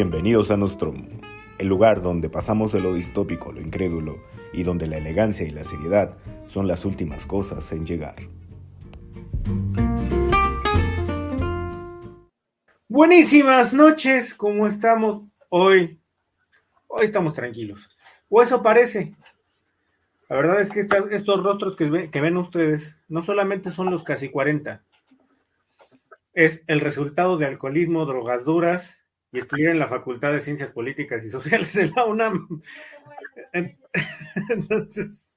Bienvenidos a Nostromo, el lugar donde pasamos de lo distópico lo incrédulo y donde la elegancia y la seriedad son las últimas cosas en llegar. Buenísimas noches, ¿cómo estamos hoy? Hoy estamos tranquilos. O eso parece. La verdad es que estos rostros que ven, ustedes no solamente son los casi 40, es el resultado de alcoholismo, drogas duras y estudiar en la Facultad de Ciencias Políticas y Sociales de la UNAM. Entonces,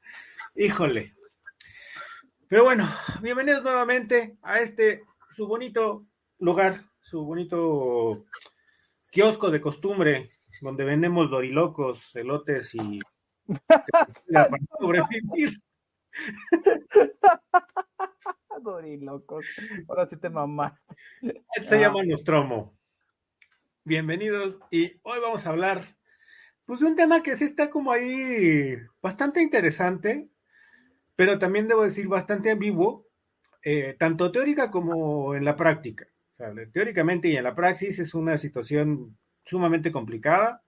híjole. Pero bueno, bienvenidos nuevamente a este, su bonito lugar, su bonito kiosco de costumbre, donde vendemos dorilocos, elotes y para sobrevivir. Dorilocos, ahora sí te mamaste. se llama Nostromo. Bienvenidos y hoy vamos a hablar pues de un tema que sí está como ahí bastante interesante, pero también debo decir bastante ambiguo, eh, tanto teórica como en la práctica. teóricamente y en la praxis es una situación sumamente complicada,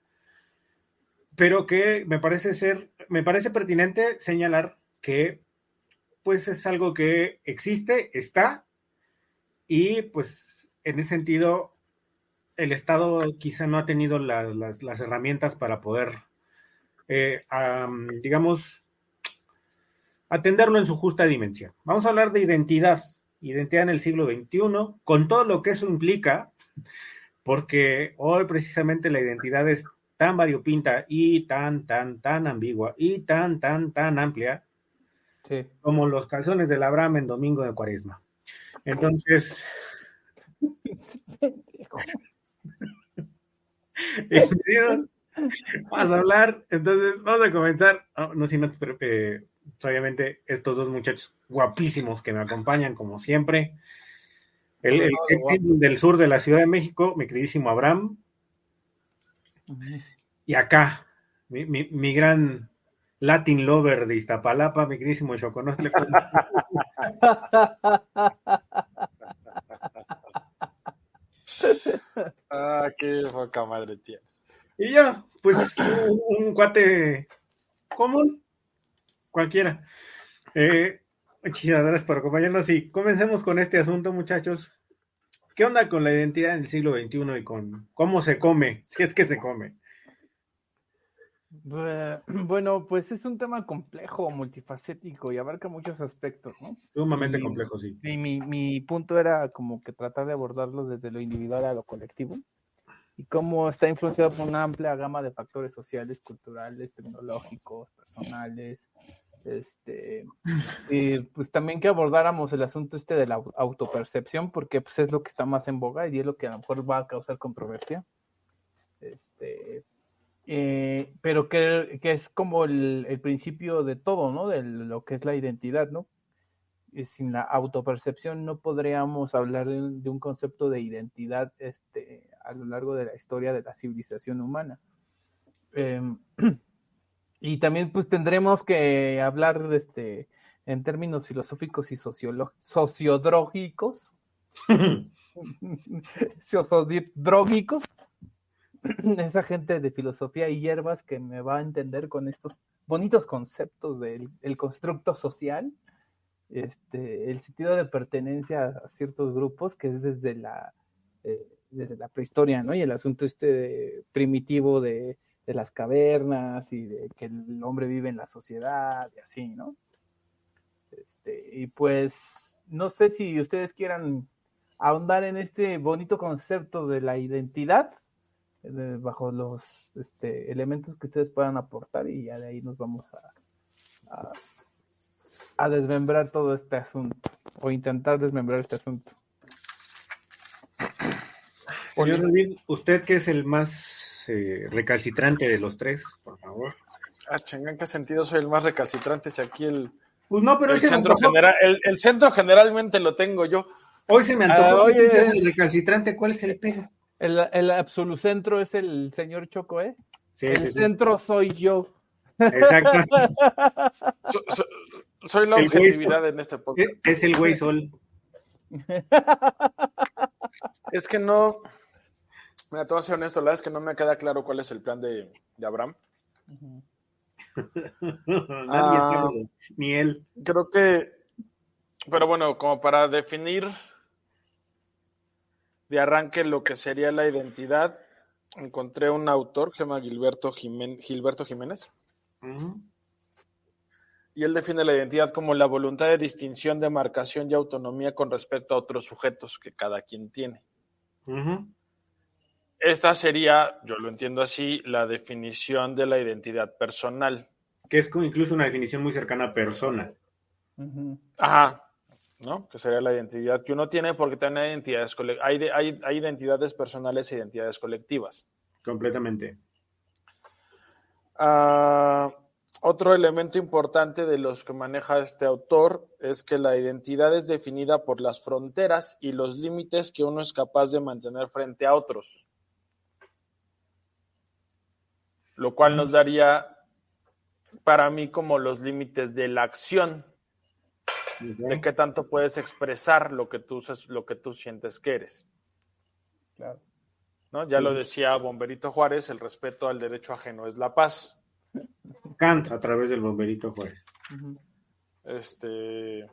pero que me parece ser, me parece pertinente señalar que pues es algo que existe, está, y pues en ese sentido el Estado quizá no ha tenido las, herramientas para poder, eh, digamos, atenderlo en su justa dimensión. Vamos a hablar de identidad, identidad en el siglo XXI, con todo lo que eso implica, porque hoy precisamente la identidad es tan variopinta y tan, tan, tan ambigua y tan, tan, tan amplia como los calzones del Abraham en domingo de cuaresma. Entonces, vamos a hablar, entonces vamos a comenzar, oh, no sin antes, pero eh, obviamente estos dos muchachos guapísimos que me acompañan como siempre. El, el del sur de la Ciudad de México, mi queridísimo Abraham. Y acá, mi, mi, gran Latin lover de Iztapalapa, mi queridísimo Choconostle. ah, qué poca madre tienes. Y yo, pues, un, cuate común, cualquiera. Eh, muchísimas gracias por acompañarnos y comencemos con este asunto, muchachos. ¿Qué onda con la identidad en el siglo XXI y con cómo se come? Si es que se come. Bueno, pues es un tema complejo, multifacético y abarca muchos aspectos, ¿no? Sumamente complejo, sí. Y mi, mi, punto era como que tratar de abordarlo desde lo individual a lo colectivo y cómo está influenciado por una amplia gama de factores sociales, culturales, tecnológicos, personales, este, y pues también que abordáramos el asunto este de la autopercepción, porque pues es lo que está más en boga y es lo que a lo mejor va a causar controversia. Este, eh, pero que, es como el, principio de todo, ¿no? De lo que es la identidad, ¿no? Y sin la autopercepción no podríamos hablar de, un concepto de identidad este, a lo largo de la historia de la civilización humana. Em, y también pues tendremos que hablar este, en términos filosóficos y sociodrógicos. sociodrógicos esa gente de filosofía y hierbas que me va a entender con estos bonitos conceptos del constructo social, este, el sentido de pertenencia a ciertos grupos, que es desde la, eh, desde la prehistoria, ¿no? Y el asunto este primitivo de, de, las cavernas y de que el hombre vive en la sociedad y así, ¿no? Este, y pues, no sé si ustedes quieran ahondar en este bonito concepto de la identidad bajo los este, elementos que ustedes puedan aportar y ya de ahí nos vamos a, a, desmembrar todo este asunto o intentar desmembrar este asunto. Señor usted que es el más eh, recalcitrante de los tres, por favor. Ah, chinga, ¿en qué sentido soy el más recalcitrante si aquí el, pues no, pero el, centro, general, el, centro generalmente lo tengo yo? Hoy se me antojó. Ah, el recalcitrante, ¿cuál es el pego? El, el absolucentro es el señor Choco, ¿eh? el centro soy yo. Exacto. soy la objetividad en este podcast. Es el güey sol. Es que no, Mira, te voy a ser honesto, la verdad es que no me queda claro cuál es el plan de, de Abraham. Nadie Ah. sabe, ni él. Creo que, pero bueno, como para definir de arranque lo que sería la identidad, encontré un autor que se llama Gilberto, Jimen- Gilberto Jiménez, y él define la identidad como la voluntad de distinción, demarcación y autonomía con respecto a otros sujetos que cada quien tiene. Esta sería, yo lo entiendo así, la definición de la identidad personal. Que es como incluso una definición muy cercana a persona. Ajá, ¿no? Que sería la identidad que uno tiene porque también hay identidades, hay, hay, hay identidades personales e identidades colectivas. Completamente. Ah, otro elemento importante de los que maneja este autor es que la identidad es definida por las fronteras y los límites que uno es capaz de mantener frente a otros. Lo cual nos daría para mí como los límites de la acción, de qué tanto puedes expresar lo que tú, lo que tú sientes que eres. Claro. ¿no? Ya lo decía Bomberito Juárez, el respeto al derecho ajeno es la paz. Kant a través del bomberito Juárez. Este.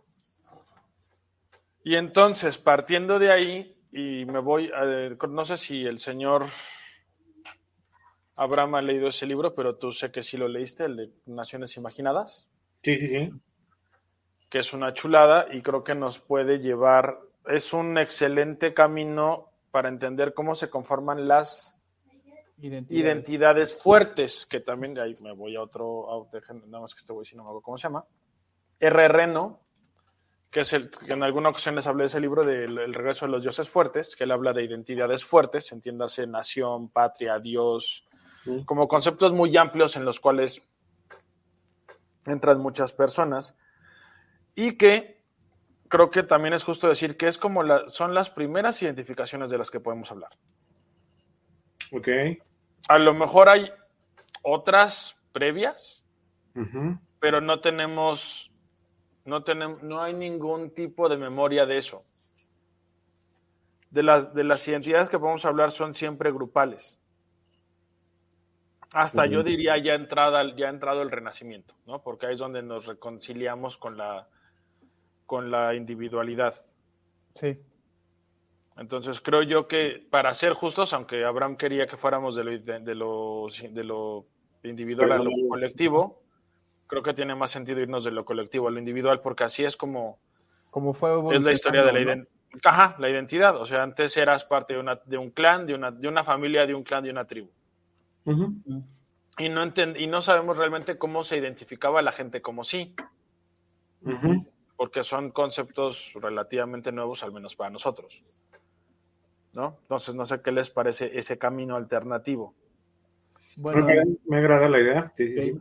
Y entonces, partiendo de ahí, y me voy a. No sé si el señor Abraham ha leído ese libro, pero tú sé que sí lo leíste, el de Naciones Imaginadas, Sí, sí, sí. Que es una chulada y creo que nos puede llevar. Es un excelente camino para entender cómo se conforman las Identidad. identidades fuertes, que también de ahí me voy a otro, a- dejen- nada más que este güey si no me acuerdo cómo se llama, RR, ¿no? Que es el que en alguna ocasión les hablé de ese libro del El regreso de los dioses fuertes, que él habla de identidades fuertes, entiéndase nación, patria, Dios, como conceptos muy amplios en los cuales entran muchas personas y que creo que también es justo decir que es como la, son las primeras identificaciones de las que podemos hablar. Ok. A lo mejor hay otras previas, pero no tenemos, no tenemos, no hay ningún tipo de memoria de eso. De las, de las identidades que podemos hablar son siempre grupales. Hasta yo diría ya entrada, ya entrado el renacimiento, ¿no? Porque ahí es donde nos reconciliamos con la, con la individualidad. Sí. Entonces creo yo que para ser justos, aunque Abraham quería que fuéramos de lo, de, de lo, de lo individual a lo colectivo, creo que tiene más sentido irnos de lo colectivo a lo individual, porque así es como Como fue es la historia de la identidad. Ajá, la identidad. O sea, antes eras parte de, una, de un clan, de una, de una familia, de un clan, de una tribu. Y no, y no sabemos realmente cómo se identificaba la gente como sí, Ujú. Porque son conceptos relativamente nuevos, al menos para nosotros. ¿No? Entonces, no sé qué les parece ese camino alternativo. Bueno, Me agrada la idea. Sí, sí, sí.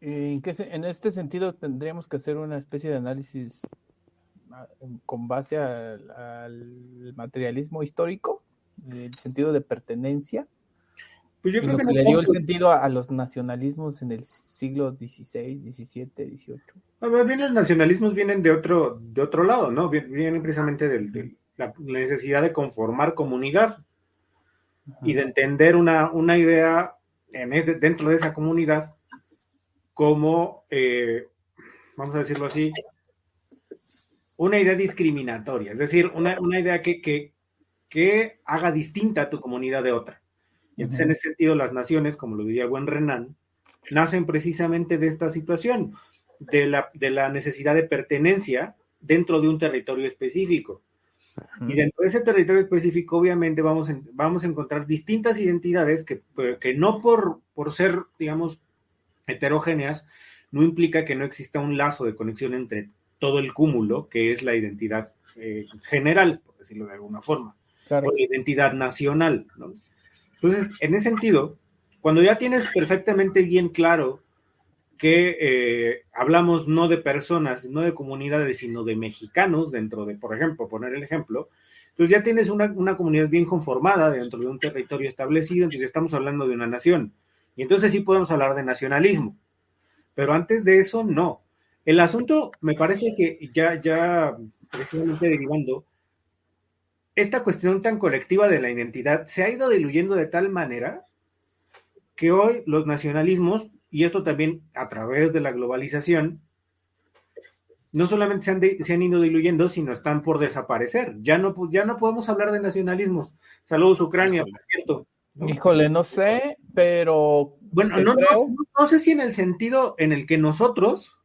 ¿En, qué se- en este sentido tendríamos que hacer una especie de análisis ah, con base al, al materialismo histórico, el sentido de pertenencia, Pues yo creo lo que que le dio el sentido a, a los nacionalismos en el siglo XVI, XVII, XVIII. Ver, bien, los nacionalismos vienen de otro, de otro lado, ¿no? Vien- Vienen precisamente de la, la necesidad de conformar comunidad y de entender una, una idea en ese- dentro de esa comunidad como, eh, vamos a decirlo así, una idea discriminatoria, es decir, una, una idea que, que, que haga distinta a tu comunidad de otra. Entonces, en ese sentido, las naciones, como lo diría buen Renan, nacen precisamente de esta situación, de la, de la necesidad de pertenencia dentro de un territorio específico. Y dentro de ese territorio específico, obviamente, vamos, en- vamos a encontrar distintas identidades que, que no por, por ser, digamos, heterogéneas, no implica que no exista un lazo de conexión entre todo el cúmulo, que es la identidad eh, general, por decirlo de alguna forma, Claro. o la identidad nacional. ¿no? Entonces, en ese sentido, cuando ya tienes perfectamente bien claro que eh, hablamos no de personas, no de comunidades, sino de mexicanos dentro de, por ejemplo, poner el ejemplo, entonces ya tienes una, una comunidad bien conformada dentro de un territorio establecido, entonces estamos hablando de una nación. Y entonces sí podemos hablar de nacionalismo. Pero antes de eso, no. El asunto me parece que ya, ya precisamente derivando, esta cuestión tan colectiva de la identidad se ha ido diluyendo de tal manera que hoy los nacionalismos, y esto también a través de la globalización, no solamente se han, de, se han, ido diluyendo, sino están por desaparecer. Ya no, ya no podemos hablar de nacionalismos. Saludos, Ucrania, por cierto. ¿no? Híjole, no sé, pero. Bueno, no, no, no, sé si en el sentido en el que nosotros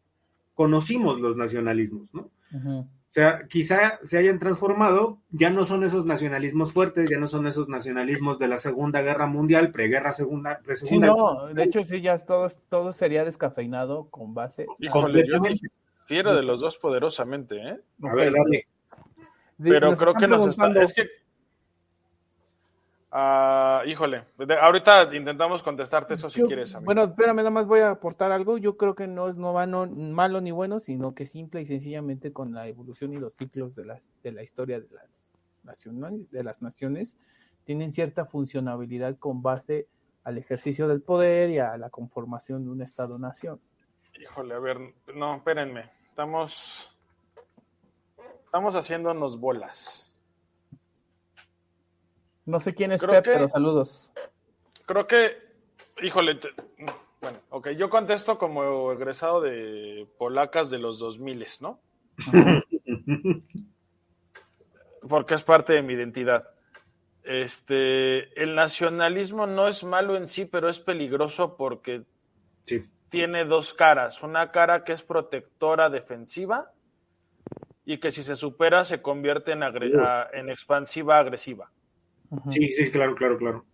conocimos los nacionalismos, ¿no? Uh -huh. O sea, quizá se hayan transformado, ya no son esos nacionalismos fuertes, ya no son esos nacionalismos de la Segunda Guerra Mundial, preguerra segunda, pre sí, no, de hecho sí, ya todo, todo sería descafeinado con base. Híjole, yo difiero de los dos poderosamente, ¿eh? A ver, dale. Pero nos creo que nos está. Es que. Uh, híjole, ahorita intentamos contestarte eso si yo, quieres. Amigo. Bueno, espérame, nada más voy a aportar algo. Yo creo que no es no va no, malo ni bueno, sino que simple y sencillamente con la evolución y los ciclos de, las, de la historia de las, naciones, de las naciones tienen cierta funcionabilidad con base al ejercicio del poder y a la conformación de un Estado-nación. Híjole, a ver, no, espérenme. Estamos, estamos haciéndonos bolas. No sé quién es creo Pep, que, pero saludos. Creo que, híjole, te, bueno, ok, yo contesto como egresado de polacas de los 2000, ¿no? Porque es parte de mi identidad. Este, el nacionalismo no es malo en sí, pero es peligroso porque sí. tiene dos caras. Una cara que es protectora defensiva y que si se supera se convierte en, en expansiva agresiva. Sí, sí, claro, claro, claro.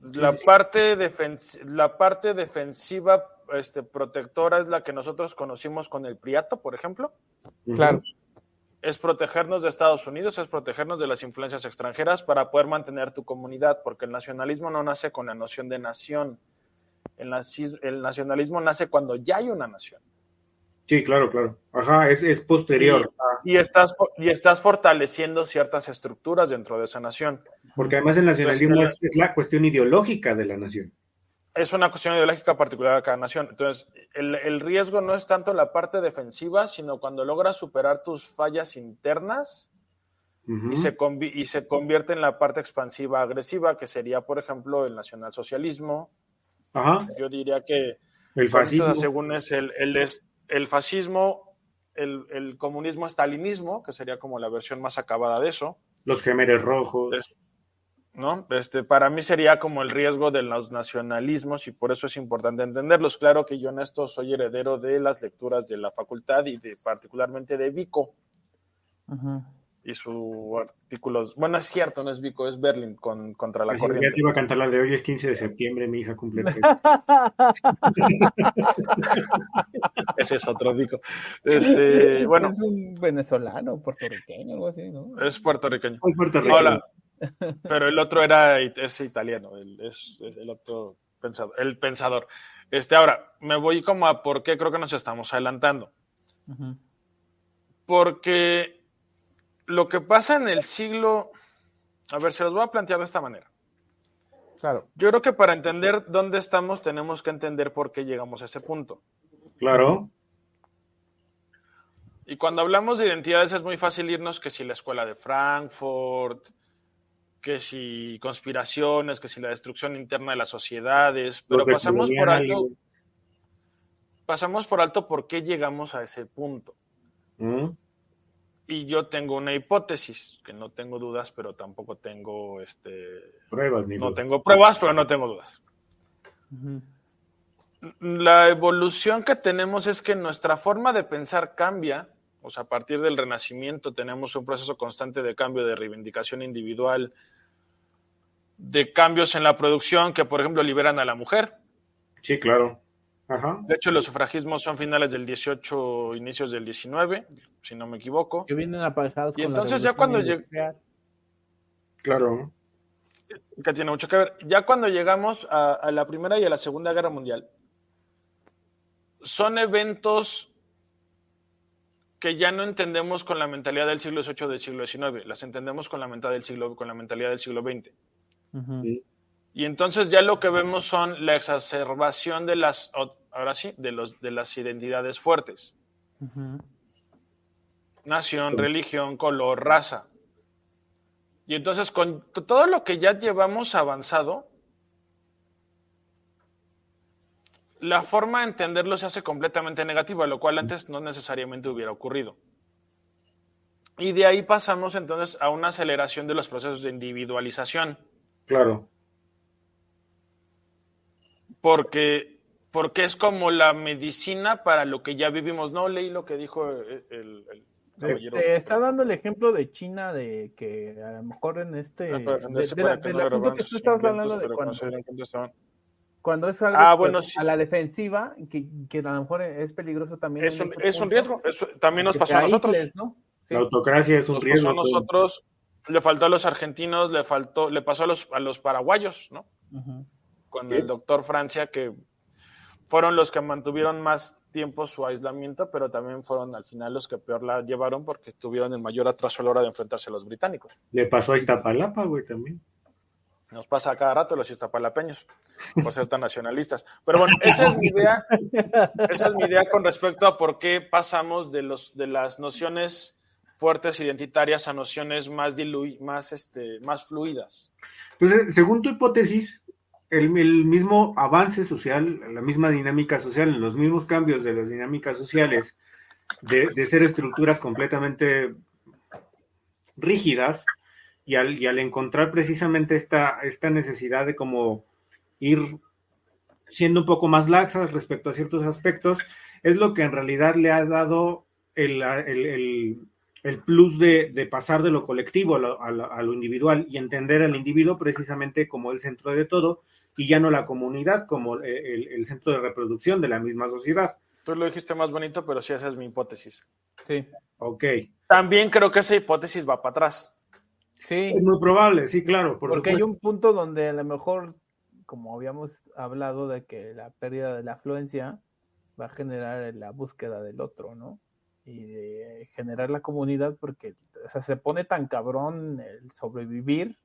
La, parte defens la parte defensiva este, protectora es la que nosotros conocimos con el Priato, por ejemplo. Claro. Es protegernos de Estados Unidos, es protegernos de las influencias extranjeras para poder mantener tu comunidad, porque el nacionalismo no nace con la noción de nación. El, el nacionalismo nace cuando ya hay una nación. Sí, claro, claro. Ajá, es, es posterior. Y, y, estás, y estás fortaleciendo ciertas estructuras dentro de esa nación. Porque además el nacionalismo Entonces, es, es, la cuestión ideológica de la nación. Es una cuestión ideológica particular de cada nación. Entonces, el, el riesgo no es tanto la parte defensiva, sino cuando logras superar tus fallas internas uh -huh. y, se y se convierte en la parte expansiva agresiva, que sería, por ejemplo, el nacionalsocialismo. Ajá. Yo diría que el fascismo. según es el, el, el fascismo, el, el, comunismo estalinismo, que sería como la versión más acabada de eso. Los gemeres rojos. Es, ¿no? Este, para mí sería como el riesgo de los nacionalismos y por eso es importante entenderlos. Claro que yo en esto soy heredero de las lecturas de la facultad y de particularmente de Vico. Uh -huh y su artículo, bueno, es cierto, no es Vico, es Berlin con, contra la pues corriente. Ya te iba a cantar la de hoy, es 15 de septiembre, mi hija cumple. Ese es otro Vico. Este, bueno, es un venezolano, puertorriqueño, algo así, ¿no? Es puertorriqueño. Es puertorriqueño. Hola. Pero el otro era, es italiano, el, es, es, el otro pensador, el pensador. Este, ahora, me voy como a por qué creo que nos estamos adelantando. Uh -huh. Porque lo que pasa en el siglo, a ver, se los voy a plantear de esta manera. Claro. Yo creo que para entender dónde estamos tenemos que entender por qué llegamos a ese punto. Claro. Y cuando hablamos de identidades es muy fácil irnos que si la escuela de Frankfurt, que si conspiraciones, que si la destrucción interna de las sociedades, pero pasamos por alto pasamos por alto por qué llegamos a ese punto. ¿Mm? Y yo tengo una hipótesis, que no tengo dudas, pero tampoco tengo este pruebas. Ni no dudas. tengo pruebas, pero no tengo dudas. Uh -huh. La evolución que tenemos es que nuestra forma de pensar cambia, o sea, a partir del Renacimiento tenemos un proceso constante de cambio, de reivindicación individual, de cambios en la producción que, por ejemplo, liberan a la mujer. Sí, claro. Ajá. De hecho, los sufragismos son finales del 18, inicios del 19, si no me equivoco. Que vienen aparejados y con entonces ya cuando llega... Claro. Que tiene mucho que ver. Ya cuando llegamos a, a, la Primera y a la Segunda Guerra Mundial, son eventos que ya no entendemos con la mentalidad del siglo XVIII del siglo XIX, las entendemos con la mentalidad del siglo, con la mentalidad del siglo XX. Uh -huh. Y entonces ya lo que vemos son la exacerbación de las, ahora sí, de, los, de las identidades fuertes. Uh -huh. Nación, religión, color, raza. Y entonces con todo lo que ya llevamos avanzado, la forma de entenderlo se hace completamente negativa, lo cual antes no necesariamente hubiera ocurrido. Y de ahí pasamos entonces a una aceleración de los procesos de individualización. Claro. Porque, porque es como la medicina para lo que ya vivimos. No leí lo que dijo el, el, el caballero. Este, está dando el ejemplo de China de que a lo mejor en este Ah, pero en de, de la, que del no que tú estabas hablando de cuando, cuando es algo Ah, pues, bueno, sí. a la defensiva que, que a lo mejor es peligroso también Es un, ese es un riesgo. eso también nos pasó a nosotros. aísles, ¿no? Sí. La autocracia es un Nos riesgo. pasó a nosotros, le faltó a los argentinos, le faltó, le pasó a los, a los paraguayos, ¿no? Ujú. Con el doctor Francia, que fueron los que mantuvieron más tiempo su aislamiento, pero también fueron al final los que peor la llevaron porque tuvieron el mayor atraso a la hora de enfrentarse a los británicos. Le pasó a Iztapalapa, güey, también. Nos pasa a cada rato los iztapalapeños por ser tan nacionalistas. Pero bueno, esa es mi idea. Esa es mi idea con respecto a por qué pasamos de los de las nociones fuertes identitarias a nociones más dilu más este más fluidas. Entonces, según tu hipótesis, el, mismo avance social, la misma dinámica social, los mismos cambios de las dinámicas sociales, de, ser estructuras completamente rígidas, y al, encontrar precisamente esta, esta necesidad de como ir siendo un poco más laxas respecto a ciertos aspectos, es lo que en realidad le ha dado el, el, el, plus de, pasar de lo colectivo a, lo, a lo, individual y entender al individuo precisamente como el centro de todo y ya no la comunidad como el, el centro de reproducción de la misma sociedad. Tú lo dijiste más bonito, pero sí, esa es mi hipótesis. Sí. Ok. También creo que esa hipótesis va para atrás. Sí. Es muy probable, sí, claro. Por Porque supuesto. hay un punto donde a lo mejor, como habíamos hablado de que la pérdida de la afluencia va a generar la búsqueda del otro, ¿no? Y de generar la comunidad, porque o sea, se pone tan cabrón el sobrevivir,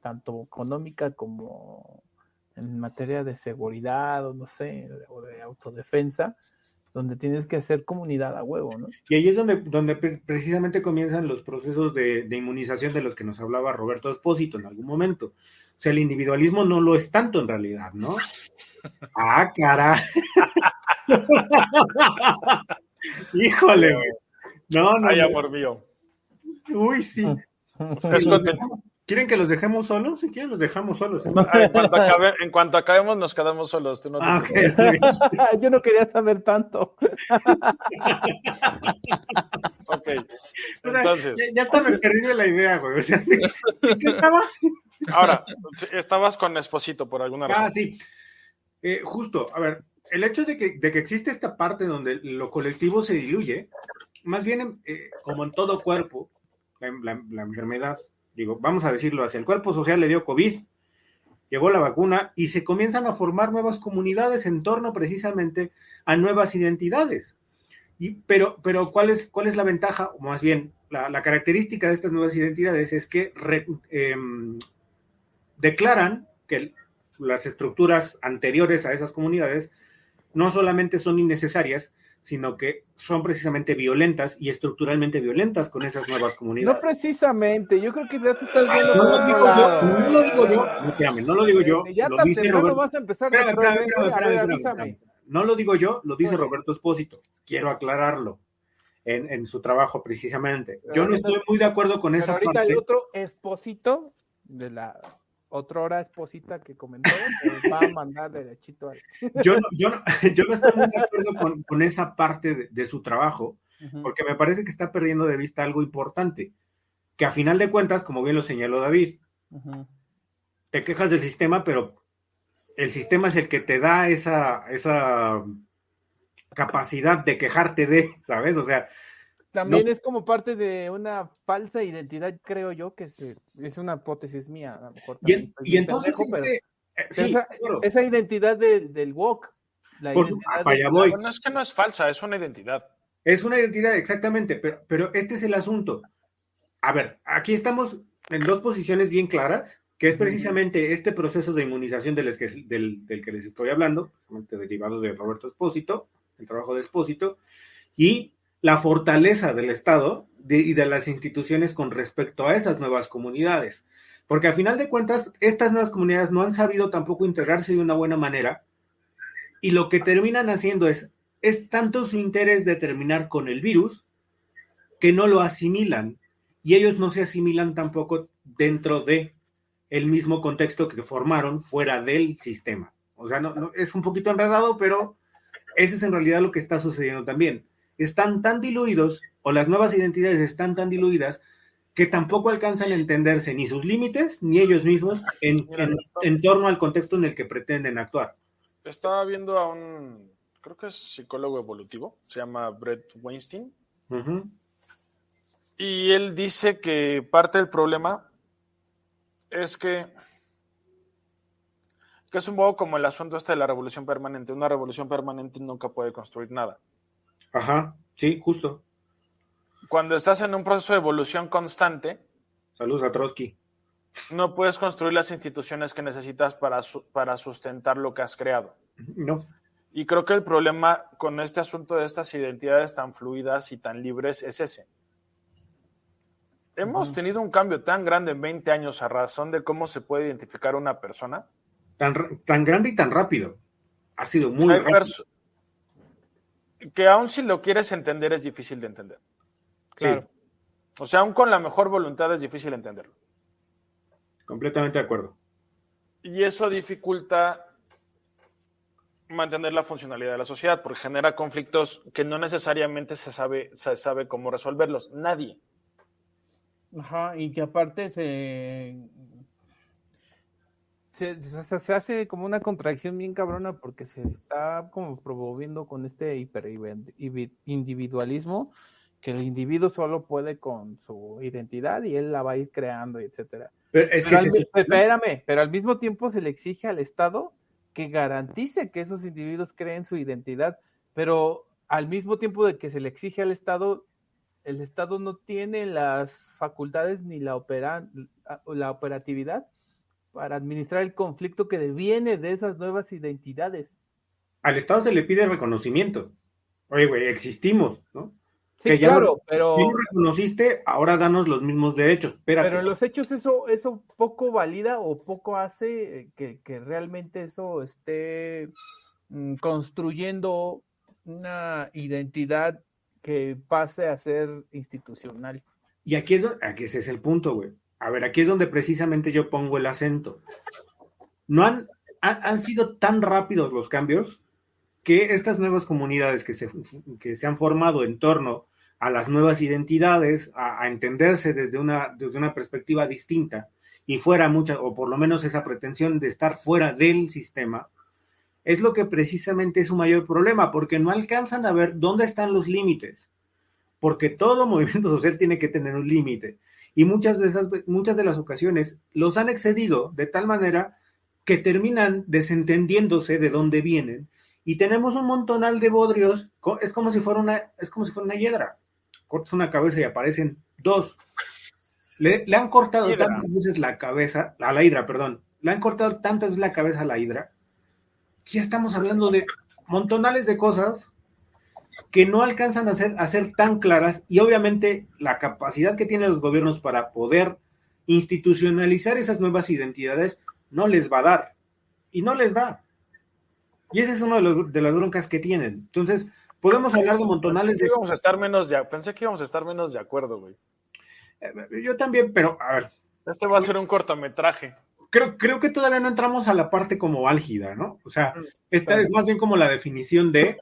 tanto económica como en materia de seguridad, o no sé, o de autodefensa, donde tienes que hacer comunidad a huevo, ¿no? Y ahí es donde, donde precisamente comienzan los procesos de, de, inmunización de los que nos hablaba Roberto Espósito en algún momento. O sea, el individualismo no lo es tanto en realidad, ¿no? Ah, cara. Híjole, güey. No, no. Ay, amor mío. Uy, sí. Es ¿Quieren que los dejemos solos? Si quieren, los dejamos solos. ¿eh? Ah, en, cuanto acabe, en, cuanto acabemos, nos quedamos solos. Tú no ah, okay. Yo no quería saber tanto. ok. Entonces. Ya, ya hasta me perdí de la idea, güey. O sea, ¿qué estaba? Ahora, estabas con Esposito por alguna razón. Ah, sí. Eh, justo, a ver, el hecho de que, de que existe esta parte donde lo colectivo se diluye, más bien eh, como en todo cuerpo, la, la, la enfermedad digo, vamos a decirlo así, el cuerpo social le dio COVID, llegó la vacuna y se comienzan a formar nuevas comunidades en torno precisamente a nuevas identidades. Y, pero, pero ¿cuál, es, ¿cuál es la ventaja? O más bien, la, característica de estas nuevas identidades es que eh, declaran que las estructuras anteriores a esas comunidades no solamente son innecesarias, sino que son precisamente violentas y estructuralmente violentas con esas nuevas comunidades. No precisamente, yo creo que ya te estás viendo no, lo digo yo, no lo digo yo, no, espérame, no lo digo yo, ya lo dice Roberto. vas a empezar. No lo digo yo, lo dice Roberto Espósito. Quiero aclararlo en, en su trabajo precisamente. Yo no estoy muy de acuerdo con esa ahorita parte. el otro esposito de la otra hora esposita que comentó, pues va a mandar derechito al... Yo no, yo, no, yo no estoy muy de acuerdo con, con esa parte de, de, su trabajo, porque me parece que está perdiendo de vista algo importante, que a final de cuentas, como bien lo señaló David, uh -huh. te quejas del sistema, pero el sistema es el que te da esa, esa capacidad de quejarte de, ¿sabes? O sea, también no. es como parte de una falsa identidad, creo yo, que se, es una hipótesis mía, a lo mejor. Y, y entonces, pendejo, este, pero, sí, esa, claro. esa, identidad de, del walk. La Por identidad su, de, voy. No es que no es falsa, es una identidad. Es una identidad, exactamente, pero, pero este es el asunto. A ver, aquí estamos en dos posiciones bien claras, que es precisamente este proceso de inmunización del que, del, del que les estoy hablando, derivado de Roberto Espósito, el trabajo de Espósito, y la fortaleza del Estado y de las instituciones con respecto a esas nuevas comunidades. Porque a final de cuentas, estas nuevas comunidades no han sabido tampoco integrarse de una buena manera y lo que terminan haciendo es, es tanto su interés de terminar con el virus que no lo asimilan y ellos no se asimilan tampoco dentro de el mismo contexto que formaron fuera del sistema. O sea, no, es un poquito enredado, pero ese es en realidad lo que está sucediendo también. Están tan diluidos o las nuevas identidades están tan diluidas que tampoco alcanzan a entenderse ni sus límites ni ellos mismos en, en torno al contexto en el que pretenden actuar. Estaba viendo a un, creo que es psicólogo evolutivo, se llama Brett Weinstein. Y él dice que parte del problema es que, que es un poco como el asunto este de la revolución permanente. Una revolución permanente nunca puede construir nada. Ajá, sí, justo. Cuando estás en un proceso de evolución constante. Saludos a Trotsky no puedes construir las instituciones que necesitas para, para sustentar lo que has creado. No. Y creo que el problema con este asunto de estas identidades tan fluidas y tan libres es ese. Hemos tenido un cambio tan grande en 20 años a razón de cómo se puede identificar una persona. Tan, tan grande y tan rápido. Ha sido muy rápido. Que aún si lo quieres entender es difícil de entender. Claro. O sea, aún con la mejor voluntad es difícil entenderlo. Completamente de acuerdo. Y eso dificulta mantener la funcionalidad de la sociedad, porque genera conflictos que no necesariamente se sabe, se sabe cómo resolverlos. Nadie. Ajá, y que aparte se, se, se, hace como una contradicción bien cabrona porque se está como promoviendo con este hiperindividualismo que el individuo solo puede con su identidad y él la va a ir creando, etcétera. Pero es que espérame, pero al mismo tiempo se le exige al Estado que garantice que esos individuos creen su identidad, pero al mismo tiempo de que se le exige al Estado, el Estado no tiene las facultades ni la, opera, la operatividad para administrar el conflicto que deviene de esas nuevas identidades. Al Estado se le pide reconocimiento. Oye, güey, existimos, ¿no? Sí, claro, pero. Si no reconociste, ahora danos los mismos derechos. Pero en los hechos eso, eso poco valida o poco hace que, realmente eso esté mm, construyendo una identidad que pase a ser institucional. Y aquí es, aquí ese es el punto, güey. A ver, aquí es donde precisamente yo pongo el acento. No han, han, sido tan rápidos los cambios que estas nuevas comunidades que se, que se han formado en torno a las nuevas identidades, a, entenderse desde una, desde una perspectiva distinta y fuera mucha, o por lo menos esa pretensión de estar fuera del sistema, es lo que precisamente es su mayor problema, porque no alcanzan a ver dónde están los límites, porque todo movimiento social tiene que tener un límite, y muchas de esas, muchas de las ocasiones los han excedido de tal manera que terminan desentendiéndose de dónde vienen, y tenemos un montonal de bodrios, es como si fuera una, es como si fuera una hiedra. Cortas una cabeza y aparecen dos. Le, han cortado tantas veces la cabeza, a la hidra, perdón, le han cortado tantas veces la cabeza a la hidra, que ya estamos hablando de montonales de cosas que no alcanzan a ser, a ser tan claras y obviamente la capacidad que tienen los gobiernos para poder institucionalizar esas nuevas identidades no les va a dar y no les da. Y ese es uno de, de las broncas que tienen. Entonces, Podemos hablar de montonales de. Íbamos a estar menos de, pensé que íbamos a estar menos de acuerdo, güey. Eh, yo también, pero a ver. Este va a ser un cortometraje. Creo, creo que todavía no entramos a la parte como álgida, ¿no? O sea, esta es más bien como la definición de,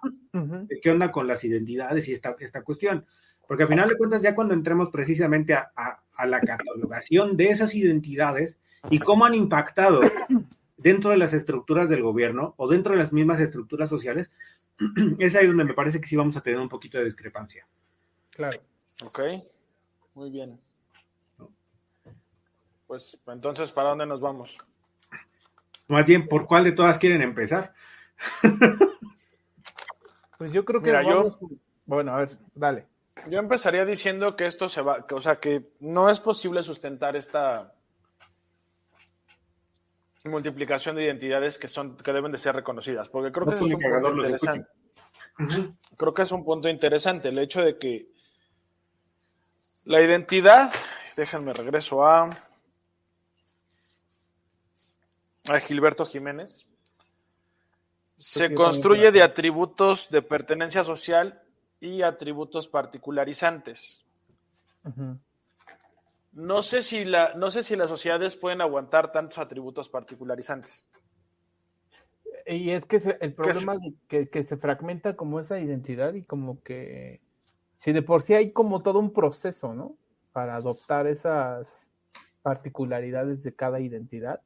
qué onda con las identidades y esta, esta cuestión. Porque al final de cuentas, ya cuando entremos precisamente a, a la catalogación de esas identidades y cómo han impactado dentro de las estructuras del gobierno o dentro de las mismas estructuras sociales, es ahí donde me parece que sí vamos a tener un poquito de discrepancia. Claro. Ok, muy bien. Pues entonces, ¿para dónde nos vamos? Más bien, ¿por cuál de todas quieren empezar? pues yo creo que... yo... Bueno, a ver, dale. Yo empezaría diciendo que esto se va, o sea, que no es posible sustentar esta multiplicación de identidades que son que deben de ser reconocidas, porque creo que es un punto interesante. Creo que es un punto interesante el hecho de que La identidad, déjenme regreso a, a Gilberto Jiménez. Se construye de atributos de pertenencia social y atributos particularizantes. No sé si la, no sé si las sociedades pueden aguantar tantos atributos particularizantes. Y es que el problema es que, que, se fragmenta como esa identidad y como que si de por sí hay como todo un proceso, ¿no? Para adoptar esas particularidades de cada identidad.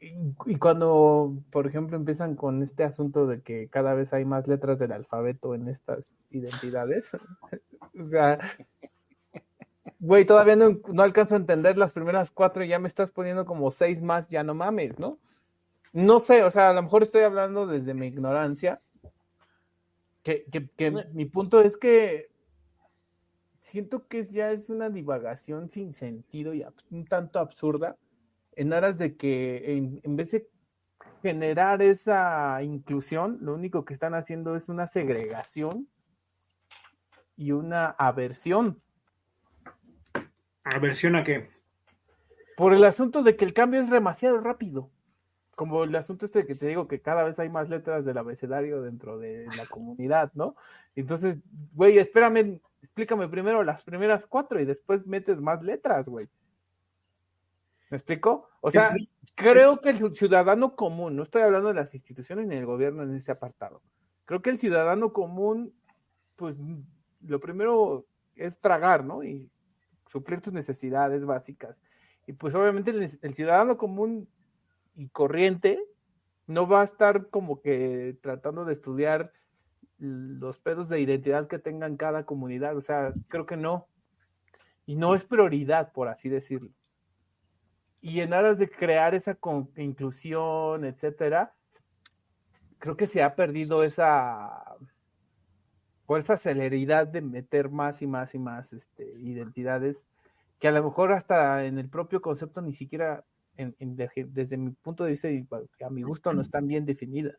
Y, cuando, por ejemplo, empiezan con este asunto de que cada vez hay más letras del alfabeto en estas identidades, o sea, güey, todavía no, no, alcanzo a entender las primeras cuatro y ya me estás poniendo como seis más, ya no mames, ¿no? No sé, o sea, a lo mejor estoy hablando desde mi ignorancia. Que, mi punto es que siento que ya es una divagación sin sentido y un tanto absurda en aras de que en, vez de generar esa inclusión, lo único que están haciendo es una segregación y una aversión. ¿Aversión a qué? Por el asunto de que el cambio es demasiado rápido como el asunto este que te digo que cada vez hay más letras del abecedario dentro de la comunidad, ¿no? Entonces, güey, espérame, explícame primero las primeras cuatro y después metes más letras, güey. ¿Me explico? O sea, creo que el ciudadano común, no estoy hablando de las instituciones ni del gobierno en este apartado, creo que el ciudadano común, pues lo primero es tragar, ¿no? Y suplir tus necesidades básicas. Y pues obviamente el ciudadano común y corriente, no va a estar como que tratando de estudiar los pedos de identidad que tengan cada comunidad. O sea, creo que no. Y no es prioridad, por así decirlo. Y en aras de crear esa inclusión, etcétera, creo que se ha perdido esa por esa celeridad de meter más y más y más este, identidades que a lo mejor hasta en el propio concepto ni siquiera desde mi punto de vista y a mi gusto no están bien definidas.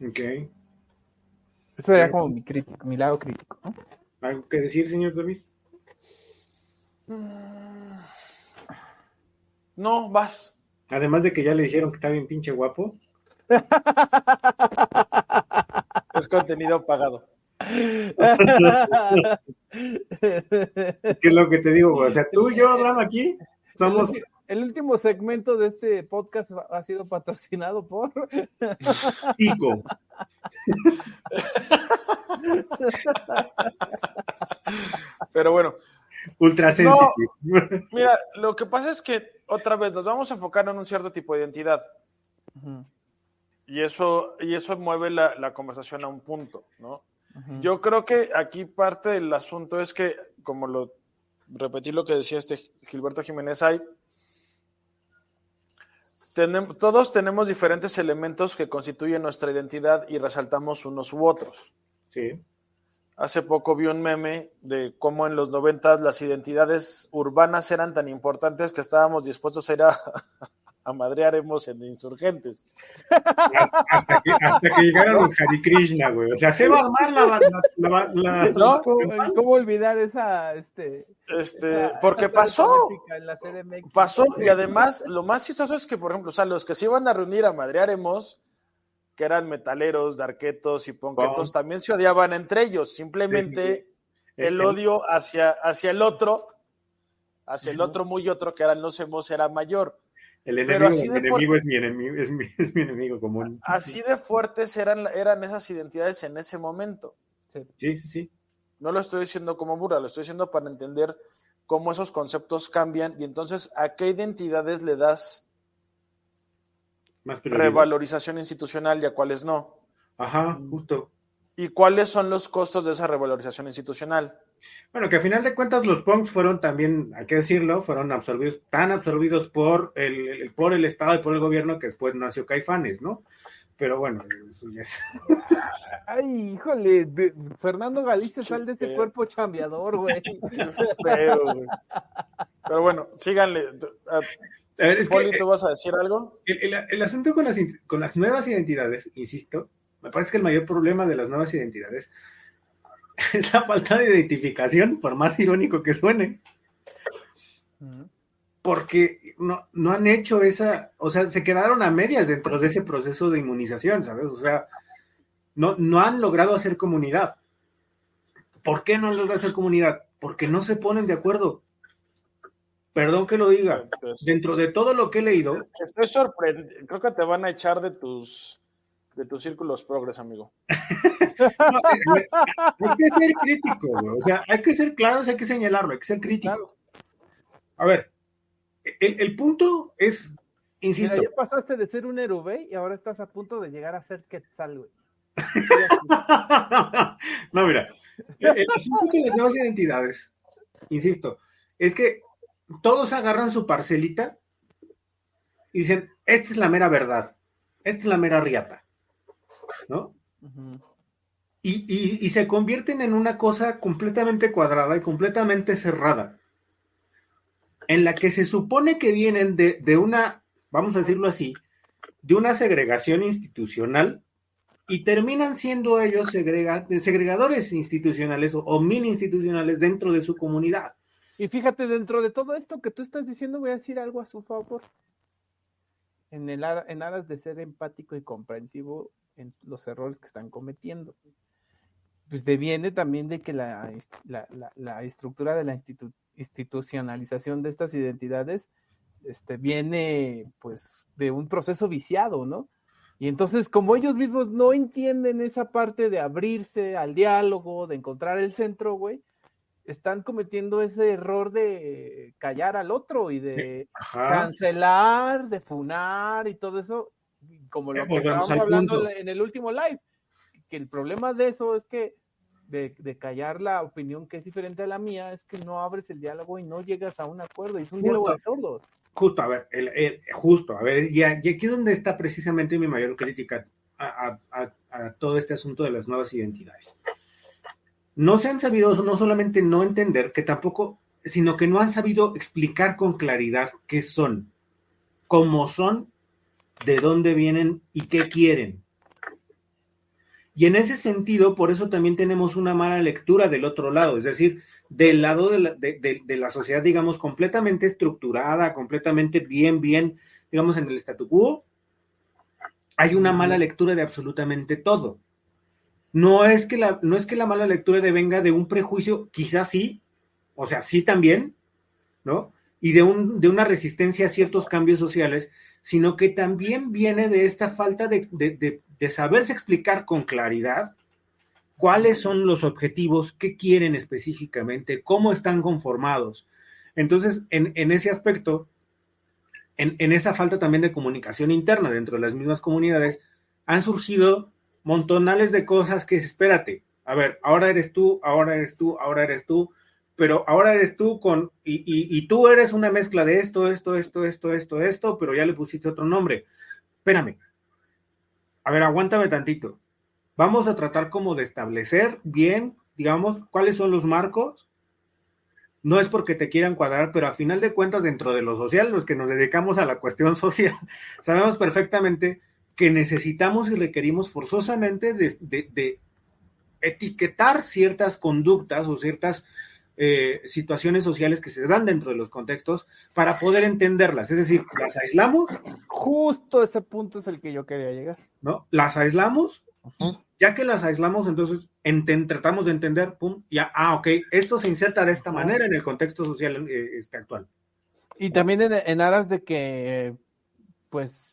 Ok. Eso sería como mi crítico, mi lado crítico. ¿Algo que decir, señor David? No, vas. Además de que ya le dijeron que está bien pinche guapo. es contenido pagado. ¿Qué es lo que te digo? O sea, tú y yo hablamos aquí, somos el último segmento de este podcast ha sido patrocinado por Pico. Pero bueno. Ultra mira, lo que pasa es que otra vez nos vamos a enfocar en un cierto tipo de identidad. Y eso, y eso mueve la, conversación a un punto, ¿no? Yo creo que aquí parte del asunto es que, como lo repetí lo que decía este Gilberto Jiménez, hay todos tenemos diferentes elementos que constituyen nuestra identidad y resaltamos unos u otros. Sí. Hace poco vi un meme de cómo en los noventas las identidades urbanas eran tan importantes que estábamos dispuestos a ir a, a madrearemos en insurgentes. Hasta que, hasta que llegaron los Hari Krishna, güey. O sea, se va a armar la. la, ¿No? ¿Cómo, olvidar esa. Este, este porque pasó. pasó, y además, lo más chistoso es que, por ejemplo, o sea, los que se iban a reunir a madrearemos, que eran metaleros, darquetos y ponquetos, también se odiaban entre ellos. Simplemente el odio hacia, hacia el otro, hacia el otro muy otro, que eran los hemos, era mayor. El enemigo, es, mi enemigo, es, mi, es mi enemigo común. Así de fuertes eran, eran esas identidades en ese momento. Sí, sí, sí. No lo estoy diciendo como burla, lo estoy diciendo para entender cómo esos conceptos cambian y entonces a qué identidades le das Más revalorización institucional y a cuáles no. Ajá, justo. ¿Y cuáles son los costos de esa revalorización institucional? Bueno, que a final de cuentas los punks fueron también, hay que decirlo, fueron absorbidos, tan absorbidos por el, por el Estado y por el gobierno que después nació Caifanes, ¿no? Pero bueno, eso ya es. Ay, híjole, Fernando Galicia, sal de ese cuerpo chambeador, güey. Pero bueno, síganle. Es Poli, ¿tú vas a decir algo? El, asunto con las, con las nuevas identidades, insisto, me parece que el mayor problema de las nuevas identidades es la falta de identificación, por más irónico que suene. Porque no, no han hecho esa, o sea, se quedaron a medias dentro de ese proceso de inmunización, ¿sabes? O sea, no, no han logrado hacer comunidad. ¿Por qué no han logrado hacer comunidad? Porque no se ponen de acuerdo. Perdón que lo diga. Dentro de todo lo que he leído. Estoy sorprendido. Creo que te van a echar de tus de tus círculos progres, amigo. hay que ser crítico, o sea, hay que ser claros, hay que señalarlo, hay que ser crítico. A ver, el, punto es, insisto. ya pasaste de ser un héroe y ahora estás a punto de llegar a ser Quetzal, güey. no, mira, el asunto con las nuevas identidades, insisto, es que todos agarran su parcelita y dicen, esta es la mera verdad, esta es la mera riata, ¿no? y, se convierten en una cosa completamente cuadrada y completamente cerrada, en la que se supone que vienen de, de una, vamos a decirlo así, de una segregación institucional y terminan siendo ellos segregadores institucionales o, mini institucionales dentro de su comunidad. Y fíjate, dentro de todo esto que tú estás diciendo, voy a decir algo a su favor. En, en aras de ser empático y comprensivo en los errores que están cometiendo. Pues deviene también de que la, la, estructura de la institucionalización de estas identidades este, viene pues de un proceso viciado, ¿no? Y entonces, como ellos mismos no entienden esa parte de abrirse al diálogo, de encontrar el centro, güey, están cometiendo ese error de callar al otro y de cancelar, de funar y todo eso, como lo que estábamos hablando en el último live. Que el problema de eso es que de, de, callar la opinión que es diferente a la mía es que no abres el diálogo y no llegas a un acuerdo, y es un diálogo de sordos. Justo, a ver, el, justo, a ver, y aquí es donde está precisamente mi mayor crítica a, todo este asunto de las nuevas identidades. No se han sabido no solamente no entender, que tampoco, sino que no han sabido explicar con claridad qué son, cómo son, de dónde vienen y qué quieren. Y en ese sentido, por eso también tenemos una mala lectura del otro lado, es decir, del lado de la, de, la, sociedad, digamos, completamente estructurada, completamente bien, bien, digamos, en el statu quo, hay una mala lectura de absolutamente todo. No es que la, no es que la mala lectura venga de un prejuicio, quizás sí, o sea, sí también, ¿no? Y de, un, de una resistencia a ciertos cambios sociales, sino que también viene de esta falta de, de saberse explicar con claridad cuáles son los objetivos, qué quieren específicamente, cómo están conformados. Entonces, en, ese aspecto, en, esa falta también de comunicación interna dentro de las mismas comunidades, han surgido montonales de cosas que, espérate, a ver, ahora eres tú, ahora eres tú, ahora eres tú, pero ahora eres tú con, y, y tú eres una mezcla de esto, esto, esto, esto, esto, esto, pero ya le pusiste otro nombre. Espérame. A ver, aguántame tantito vamos a tratar como de establecer bien, digamos, cuáles son los marcos. No es porque te quieran cuadrar, pero a final de cuentas, dentro de lo social, los que nos dedicamos a la cuestión social, sabemos perfectamente que necesitamos y requerimos forzosamente de, etiquetar ciertas conductas o ciertas eh, situaciones sociales que se dan dentro de los contextos para poder entenderlas. Es decir, las aislamos. Justo ese punto es el que yo quería llegar. ¿No? Las aislamos ya que las aislamos, entonces tratamos de entender, pum, ya, ah, ok, esto se inserta de esta manera en el contexto social eh, este, actual. Y también en, aras de que, pues,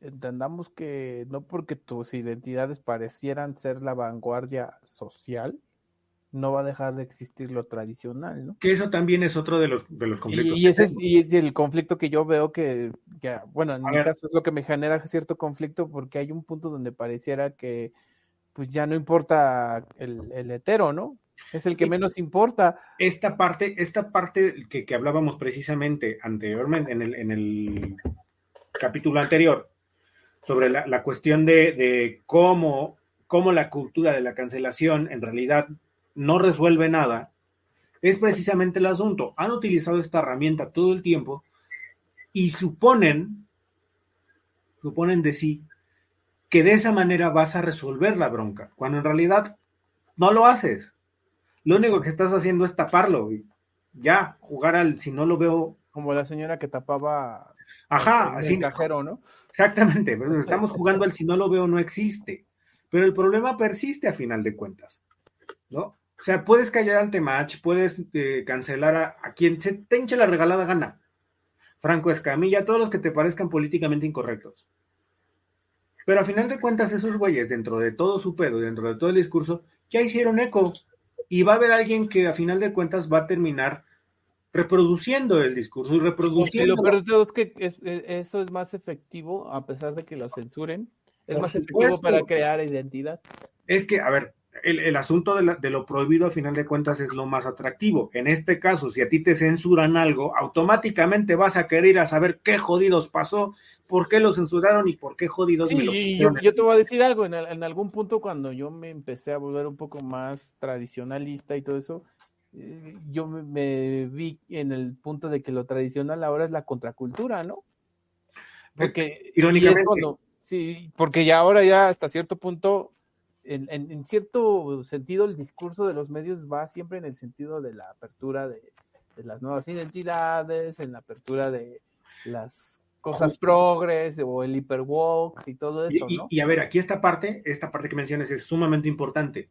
entendamos que no porque tus identidades parecieran ser la vanguardia social, no va a dejar de existir lo tradicional, ¿no? Que eso también es otro de los, de los conflictos. Y, ese es y el conflicto que yo veo que, bueno, en mi caso es lo que me genera cierto conflicto porque hay un punto donde pareciera que pues ya no importa el, el hetero, ¿no? Es el que menos importa. Esta parte, esta parte que, que hablábamos precisamente anteriormente en el, en el capítulo anterior, sobre la, cuestión de, de cómo, cómo la cultura de la cancelación en realidad no resuelve nada, es precisamente el asunto. Han utilizado esta herramienta todo el tiempo y suponen, suponen de sí, que de esa manera vas a resolver la bronca, cuando en realidad no lo haces. lo único que estás haciendo es taparlo. Y ya, jugar al si no lo veo. Como la señora que tapaba Ajá, el, así. cajero, ¿no? Exactamente, pero estamos jugando al si no lo veo no existe. Pero el problema persiste a final de cuentas, ¿no? O sea, puedes callar ante match, puedes eh, cancelar a, a, quien se te hinche la regalada gana. Franco Escamilla, todos los que te parezcan políticamente incorrectos. Pero a final de cuentas, esos güeyes, dentro de todo su pedo, dentro de todo el discurso, ya hicieron eco. Y va a haber alguien que a final de cuentas va a terminar reproduciendo el discurso y reproduciendo. Lo peor de todo es que es, eso es más efectivo, a pesar de que lo censuren, es Por más supuesto. efectivo para crear identidad. Es que, a ver, el, el asunto de, la, de, lo prohibido a final de cuentas es lo más atractivo. En este caso, si a ti te censuran algo, automáticamente vas a querer ir a saber qué jodidos pasó, por qué lo censuraron y por qué jodidos sí, me lo y yo, yo, te voy a decir algo, en, en, algún punto cuando yo me empecé a volver un poco más tradicionalista y todo eso, yo me, me vi en el punto de que lo tradicional ahora es la contracultura, ¿no? Porque irónicamente cuando, sí, porque ya ahora ya hasta cierto punto en, en, en, cierto sentido el discurso de los medios va siempre en el sentido de la apertura de, de las nuevas identidades, en la apertura de las cosas progres o el hiperwalk y todo eso, y, ¿no? Y, y, a ver, aquí esta parte, esta parte que mencionas es sumamente importante,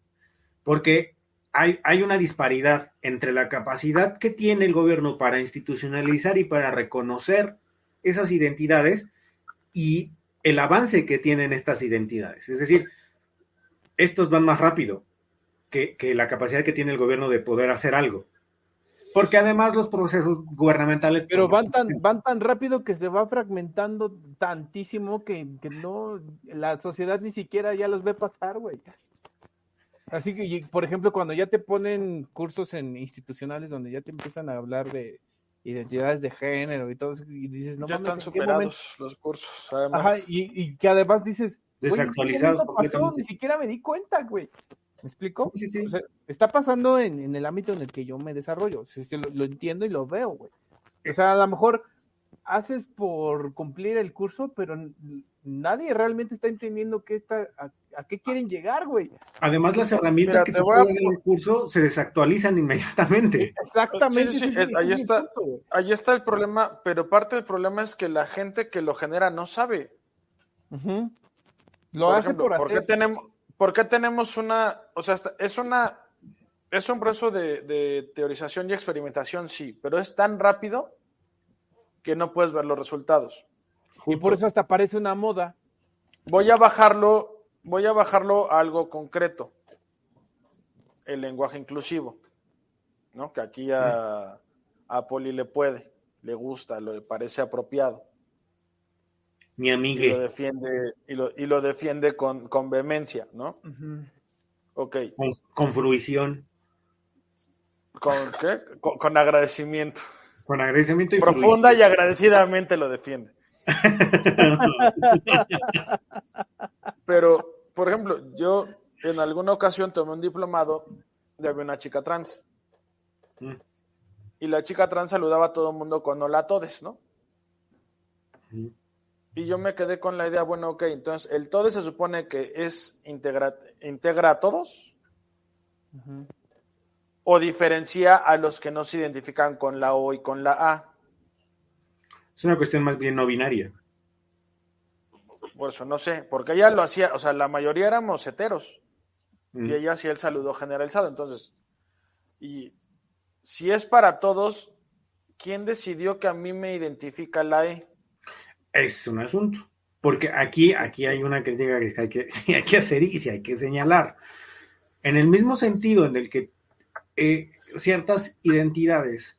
porque hay, hay una disparidad entre la capacidad que tiene el gobierno para institucionalizar y para reconocer esas identidades y el avance que tienen estas identidades. Es decir, estos van más rápido que, que, la capacidad que tiene el gobierno de poder hacer algo. Porque además los procesos gubernamentales... Pero van tan, van tan rápido que se va fragmentando tantísimo que, que no, la sociedad ni siquiera ya los ve pasar, güey. Así que, por ejemplo, cuando ya te ponen cursos en institucionales donde ya te empiezan a hablar de identidades de género y todo eso, y dices, no ya mames, están superados los cursos, además. Ajá, y, y, que además dices, desactualizados. pasó? Ni siquiera me di cuenta, güey. ¿Me explico? Sí, sí. O sea, está pasando en, en, el ámbito en el que yo me desarrollo. O sea, lo, lo, entiendo y lo veo, güey. O sea, a lo mejor haces por cumplir el curso, pero nadie realmente está entendiendo qué está, a, a, qué quieren llegar, güey. Además, las herramientas Mira, que te, te pueden a... el curso se desactualizan inmediatamente. Exactamente. Sí, sí, sí. ahí, está, punto, ahí está el problema, pero parte del problema es que la gente que lo genera no sabe. Uh -huh. Lo por hace ejemplo, por, ¿por hacer. qué tenemos, ¿por qué tenemos una, o sea, es una, es un proceso de, de, teorización y experimentación, sí, pero es tan rápido que no puedes ver los resultados. Y por eso hasta parece una moda. Voy a bajarlo, voy a bajarlo a algo concreto. El lenguaje inclusivo, ¿no? Que aquí a, a Poli le puede, le gusta, le parece apropiado. Mi amiga. Y lo defiende, y lo, y lo defiende con, con, vehemencia, ¿no? Uh -huh. Ok. Con, con, fruición. ¿Con qué? Con, con agradecimiento. Con agradecimiento y Profunda fruición. y agradecidamente lo defiende. Pero, por ejemplo, yo en alguna ocasión tomé un diplomado de una chica trans. Mm. Y la chica trans saludaba a todo el mundo con hola a todes, ¿no? Mm. Y yo me quedé con la idea, bueno, ok, entonces el todes se supone que es integra, integra a todos. Uh -huh. O diferencia a los que no se identifican con la O y con la A. Es una cuestión más bien no binaria. Por eso no sé, porque ella lo hacía, o sea, la mayoría éramos heteros. Mm. Y ella hacía el saludo generalizado. Entonces, y si es para todos, ¿quién decidió que a mí me identifica la E? Es un asunto. Porque aquí, aquí hay una crítica que hay que, hay que hacer y sí hay que señalar. En el mismo sentido en el que eh, ciertas identidades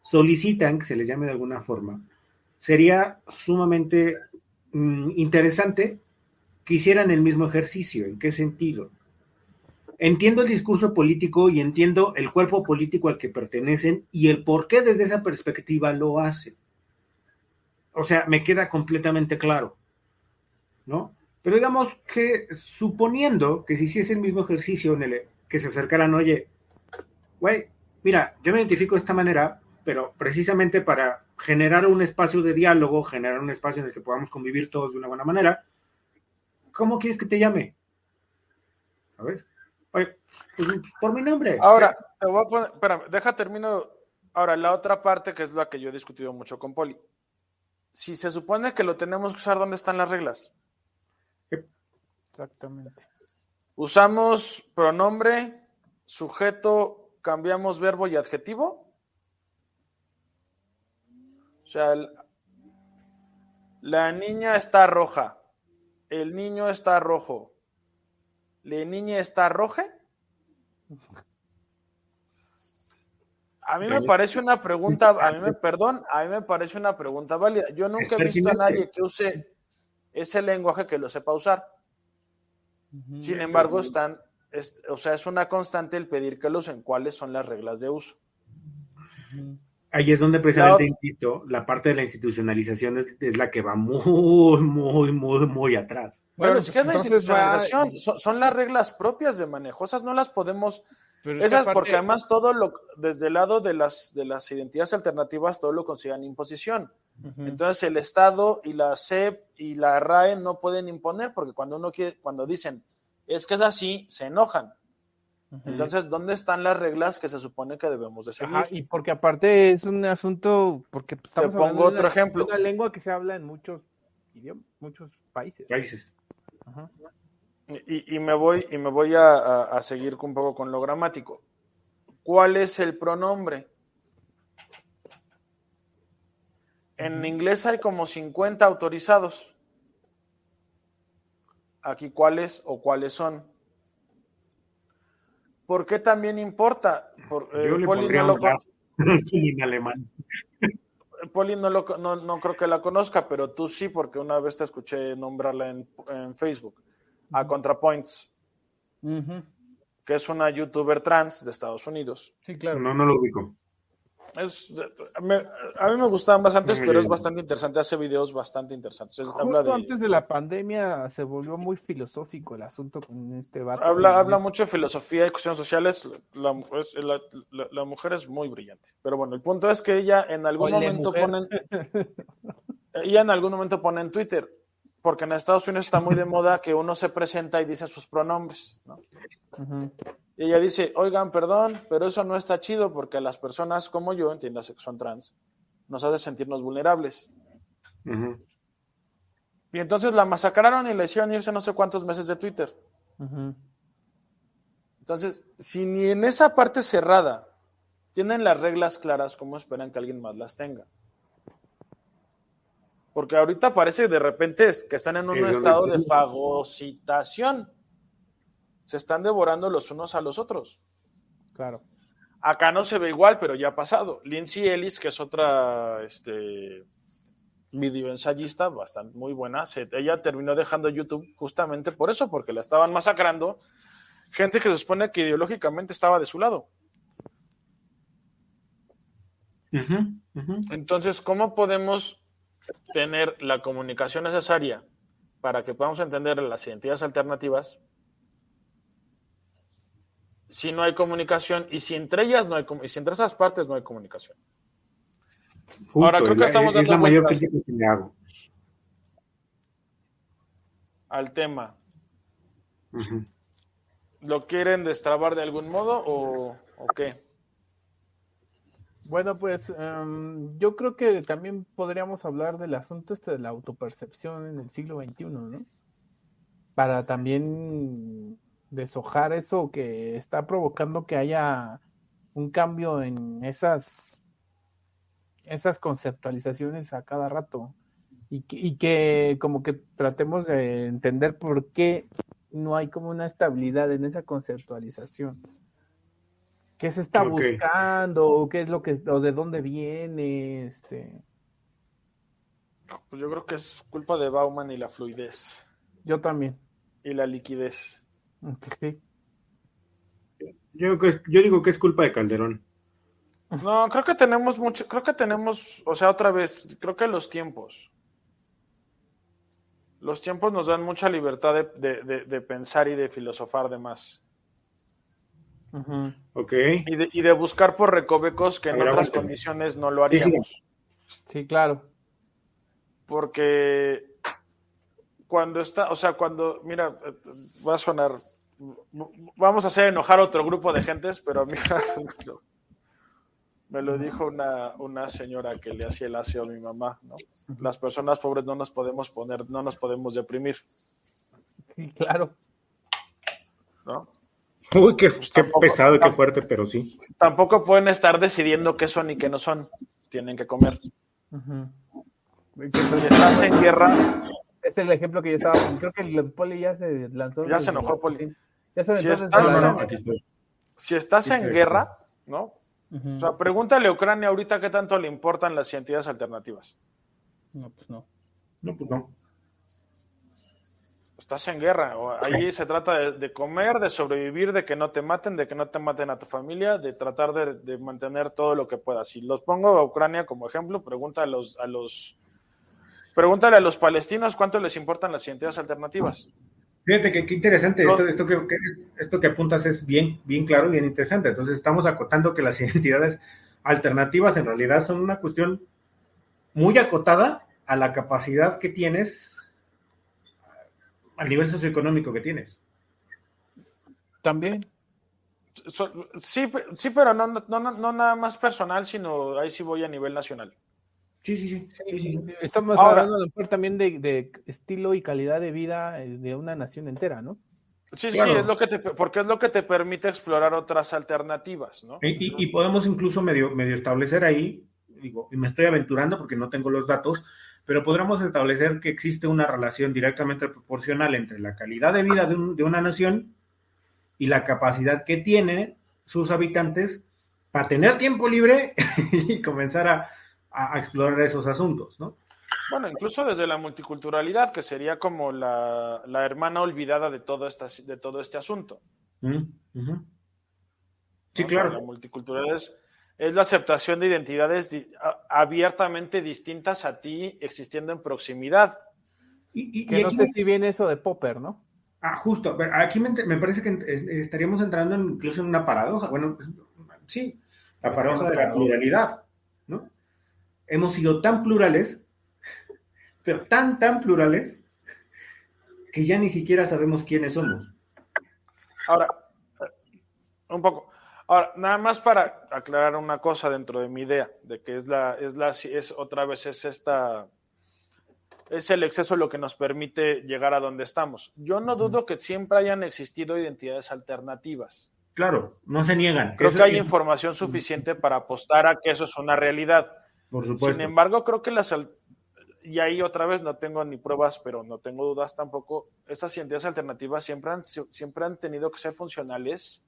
solicitan que se les llame de alguna forma, sería sumamente mmm, interesante que hicieran el mismo ejercicio. ¿En qué sentido? Entiendo el discurso político y entiendo el cuerpo político al que pertenecen y el por qué desde esa perspectiva lo hacen. O sea, me queda completamente claro, ¿no? Pero digamos que suponiendo que se hiciese el mismo ejercicio en el que se acercaran, oye, güey, mira, yo me identifico de esta manera, pero precisamente para generar un espacio de diálogo, generar un espacio en el que podamos convivir todos de una buena manera, ¿cómo quieres que te llame? ¿Sabes? Oye, pues, por mi nombre. Ahora, te voy a poner, espérame, deja termino. Ahora, la otra parte que es la que yo he discutido mucho con Poli. Si se supone que lo tenemos que usar, ¿dónde están las reglas? Exactamente. Usamos pronombre, sujeto, cambiamos verbo y adjetivo. O sea, el- la niña está roja, el niño está rojo, la niña está roja. A mí me parece una pregunta, a mí me, perdón, a mí me parece una pregunta válida. Yo nunca he visto a nadie que use ese lenguaje que lo sepa usar. Sin embargo, están, es- o sea, es una constante el pedir que lo usen. ¿Cuáles son las reglas de uso? Ahí es donde precisamente, La- insisto, la parte de la institucionalización es, es la que va muy, muy, muy, muy atrás. Bueno, ni siquiera es la va- institucionalización, son, son las reglas propias de manejo. Esas no las podemos, Pero esas porque además todo lo, desde el lado de las, de las identidades alternativas, todo lo consideran imposición. Entonces el Estado y la SEP y la RAE no pueden imponer porque cuando uno quiere, cuando dicen es que es así, se enojan. Entonces, ¿dónde están las reglas que se supone que debemos de seguir? Ajá, y porque aparte es un asunto, porque pues, estamos pongo hablando de otro una- ejemplo. de una lengua que se habla en muchos idiomas, muchos países. Países. Ajá. Y, y me voy, y me voy a, a- a seguir un poco con lo gramático. ¿Cuál es el pronombre? En inglés hay como 50 autorizados. Aquí, ¿cuáles o cuáles son? ¿Por qué también importa? Por, eh, Yo le Poli, pondría no lo, en alemán. Poli no, lo- no, no creo que la conozca, pero tú sí, porque una vez te escuché nombrarla en, en Facebook. A ContraPoints, que es una youtuber trans de Estados Unidos. Sí, claro. No, no lo ubico. Es, me- a mí me gustaban bastantes, pero es bastante interesante. Hace videos bastante interesantes. Es- habla, Justo de- antes de la pandemia se volvió muy filosófico el asunto con este vato. habla, habla mucho de filosofía y cuestiones sociales. La, es- la- la- la mujer es muy brillante. Pero bueno, el punto es que ella en algún Oye, momento mujer. pone. ella en algún momento pone en Twitter. Porque en Estados Unidos está muy de moda que uno se presenta y dice sus pronombres. ¿no? Y ella dice, oigan, perdón, pero eso no está chido porque a las personas como yo, entiéndase que son trans, nos hace sentirnos vulnerables. Y entonces la masacraron y le hicieron irse no sé cuántos meses de Twitter. Entonces, si ni en esa parte cerrada tienen las reglas claras, ¿cómo esperan que alguien más las tenga? Porque ahorita parece de repente es que están en un estado de fagocitación. Se están devorando los unos a los otros. Claro. Acá no se ve igual, pero ya ha pasado. Lindsay Ellis, que es otra este, videoensayista bastante muy buena, se- ella terminó dejando YouTube justamente por eso, porque la estaban masacrando. Gente que se supone que ideológicamente estaba de su lado. Entonces, ¿cómo podemos tener la comunicación necesaria para que podamos entender las identidades alternativas si no hay comunicación y si entre ellas no hay y si entre esas partes no hay comunicación? Justo, Ahora, creo que estamos es la mayor crítica que le hago. al tema. ¿Lo quieren destrabar de algún modo o, o qué? Bueno, pues em, yo creo que también podríamos hablar del asunto este de la autopercepción en el siglo XXI, ¿no? Para también deshojar eso que está provocando que haya un cambio en esas, esas conceptualizaciones a cada rato. Y que, y que como que tratemos de entender por qué no hay como una estabilidad en esa conceptualización. ¿Qué se está buscando? ¿O ¿Qué es lo que, o de dónde viene? Este, Pues yo creo que es culpa de Bauman y la fluidez yo también. y la liquidez. Sí. Yo, yo digo que es culpa de Calderón. No, creo que tenemos mucho, creo que tenemos, o sea, otra vez, creo que los tiempos. Los tiempos nos dan mucha libertad de, de- de- de pensar y de filosofar de más. Ujú. Ok. Y de, y de buscar por recovecos que en ver, otras condiciones no lo Sí, sí. haríamos. Sí, claro. porque cuando está, o sea, cuando, mira, va a sonar vamos a hacer enojar a otro grupo de gentes, pero a mí me lo dijo una, una señora que le hacía el aseo a mi mamá, ¿no? Las personas pobres no nos podemos poner, no nos podemos deprimir. Sí, claro. ¿No? Uy, qué, Pues qué tampoco- pesado, qué tam- fuerte, pero sí. Tampoco pueden estar decidiendo qué son y qué no son. Tienen que comer. Si estás en guerra, Es el ejemplo que yo estaba. Creo que el Poli ya se lanzó. Ya se enojó, Poli. Ya se Si estás No, no, estoy. si estás en guerra, ¿no? O sea, pregúntale a Ucrania ahorita qué tanto le importan las identidades alternativas. No, pues no. No, pues no. Estás en guerra. Ahí se trata de, de comer, de sobrevivir, de que no te maten, de que no te maten a tu familia, de tratar de, de mantener todo lo que puedas. Si los pongo a Ucrania como ejemplo, pregunta a los, a los, pregúntale a los palestinos cuánto les importan las identidades alternativas. Fíjate que qué interesante, No. esto, esto, que, que- esto que apuntas es bien, bien claro y bien interesante. Entonces estamos acotando que las identidades alternativas en realidad son una cuestión muy acotada a la capacidad que tienes, al nivel socioeconómico que tienes. También. Sí, sí pero no, no, no, no nada más personal, sino ahí sí voy a nivel nacional. Sí, sí, sí. Sí, estamos Ahora- hablando a lo mejor también de, de estilo y calidad de vida eh, de una nación entera, ¿no? Sí, Claro. sí, es lo que te, porque es lo que te permite explorar otras alternativas, ¿no? Y, y- y podemos incluso medio, medio establecer ahí, digo, y me estoy aventurando porque no tengo los datos, pero podríamos establecer que existe una relación directamente proporcional entre la calidad de vida de, un- de una nación y la capacidad que tiene sus habitantes para tener tiempo libre y comenzar a, explorar esos asuntos, ¿no? Bueno, incluso desde la multiculturalidad, que sería como la, la hermana olvidada de todo, esta, de todo este asunto. Mm. Sí, ¿no? O sea, claro. la multiculturalidad es, es la aceptación de identidades di- abiertamente distintas a ti, existiendo en proximidad. Y, y- Que y no sé me- si viene eso de Popper, ¿no? Ah, justo. pero Aquí me, me parece que estaríamos entrando en- incluso en una paradoja. Bueno, sí, la paradoja de la pluralidad, ¿no? Hemos sido tan plurales, pero tan, tan plurales, que ya ni siquiera sabemos quiénes somos. Ahora, eh, un poco. Ahora, nada más para aclarar una cosa dentro de mi idea, de que es la, es la, es otra vez es esta, es el exceso lo que nos permite llegar a donde estamos. Yo no dudo que siempre hayan existido identidades alternativas. Claro, no se niegan. Creo Eso que hay información suficiente para apostar a que eso es una realidad. Por supuesto. Sin embargo, creo que las y ahí otra vez no tengo ni pruebas, pero no tengo dudas tampoco. Estas identidades alternativas siempre han, siempre han tenido que ser funcionales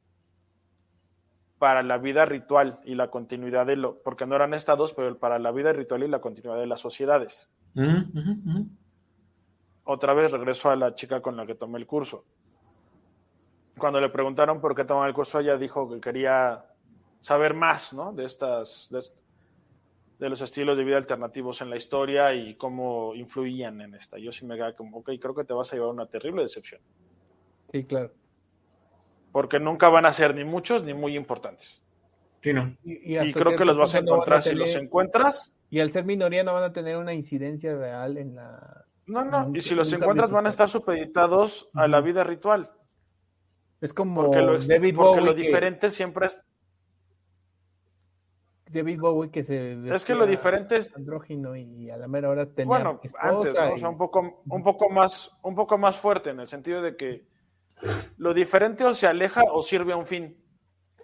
para la vida ritual y la continuidad de lo, porque no eran estados, pero para la vida ritual y la continuidad de las sociedades. Otra vez regreso a la chica con la que tomé el curso. Cuando le preguntaron por qué tomaba el curso, ella dijo que quería saber más, ¿no? De estas, de, est- de los estilos de vida alternativos en la historia y cómo influían en esta. Yo sí me quedé como, ok, creo que te vas a llevar una terrible decepción. Sí, claro. Porque nunca van a ser ni muchos ni muy importantes. Sí, no. Y, creo que los vas a no encontrar si los encuentras. Y al ser minoría no van a tener una incidencia real en la... No, no, y si los encuentras van a estar supeditados a la vida ritual. Es como Porque lo, David porque Bowie lo que- diferente siempre es... David Bowie que se Es que lo diferente es... andrógino y a la mera hora tenía Bueno, esposa antes, ¿no? O sea, un poco, un poco más, un poco más fuerte en el sentido de que lo diferente o se aleja o sirve a un fin.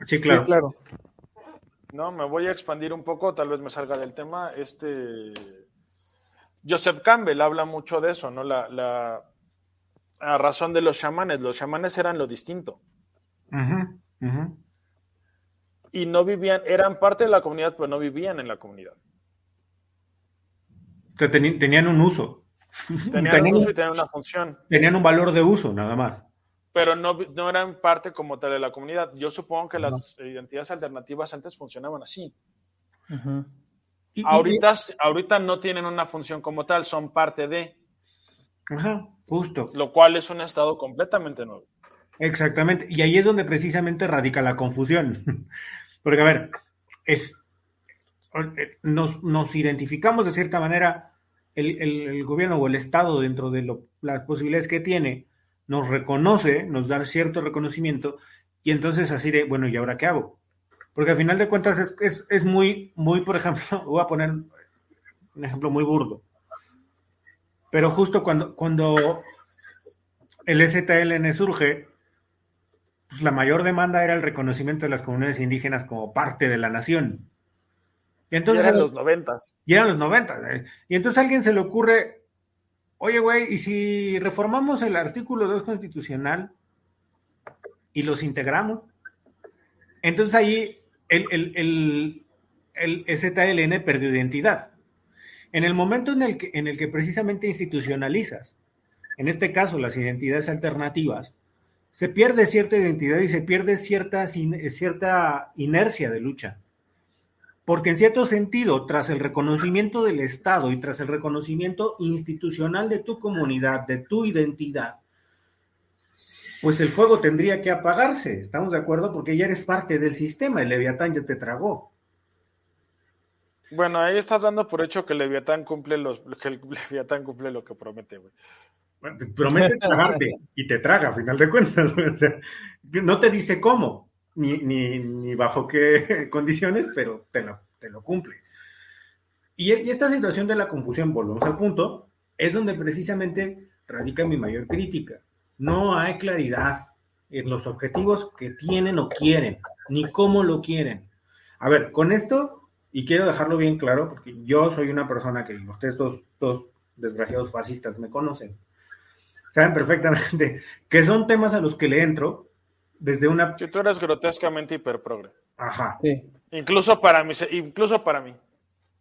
Sí, Sí, claro. claro. No, me voy a expandir un poco, tal vez me salga del tema. Este Joseph Campbell habla mucho de eso, ¿no? La, la, la razón de los chamanes. Los chamanes eran lo distinto y no vivían, eran parte de la comunidad, pero no vivían en la comunidad. Tenían un uso. Tenían Tenían- un uso y tenían una función. Tenían un valor de uso, nada más. Pero no, no eran parte como tal de la comunidad. Yo supongo que las identidades alternativas antes funcionaban así. Y- Ahorita, ahorita no tienen una función como tal, son parte de, Ajá, justo. lo cual es un estado completamente nuevo. Exactamente. Y ahí es donde precisamente radica la confusión. Porque, a ver, es, nos, nos identificamos de cierta manera el, el- el gobierno o el Estado dentro de lo- las posibilidades que tiene nos reconoce, nos da cierto reconocimiento, y entonces así de, bueno, ¿y ahora qué hago? Porque al final de cuentas es, es, es muy, muy, por ejemplo, voy a poner un ejemplo muy burdo, pero justo cuando, cuando el STLN surge, pues la mayor demanda era el reconocimiento de las comunidades indígenas como parte de la nación. Y entonces, y eran los noventas. Y eran los noventas. ¿eh? Y entonces a alguien se le ocurre, oye, güey, ¿y si reformamos el artículo 2 constitucional y los integramos? Entonces ahí el, el, el, el perdió identidad. En el momento en el, que, en el que precisamente institucionalizas, en este caso las identidades alternativas, se pierde cierta identidad y se pierde cierta, cierta inercia de lucha. Porque en cierto sentido, tras el reconocimiento del Estado y tras el reconocimiento institucional de tu comunidad, de tu identidad, pues el fuego tendría que apagarse. ¿Estamos de acuerdo? Porque ya eres parte del sistema, el Leviatán ya te tragó. Bueno, ahí estás dando por hecho que el Leviatán cumple los que el Leviatán cumple lo que promete, güey. promete tragarte y te traga, a final de cuentas. no te dice cómo, ni, ni, ni, bajo qué condiciones, pero te lo, te lo cumple. Y, y esta situación de la confusión, volvemos al punto, es donde precisamente radica mi mayor crítica. No hay claridad en los objetivos que tienen o quieren, ni cómo lo quieren. A ver, con esto y quiero dejarlo bien claro, porque yo soy una persona que ustedes dos, dos desgraciados fascistas me conocen. Saben perfectamente que son temas a los que le entro desde una... Si tú eres grotescamente hiperprogre. Ajá. Sí. Incluso para mí, incluso para mí.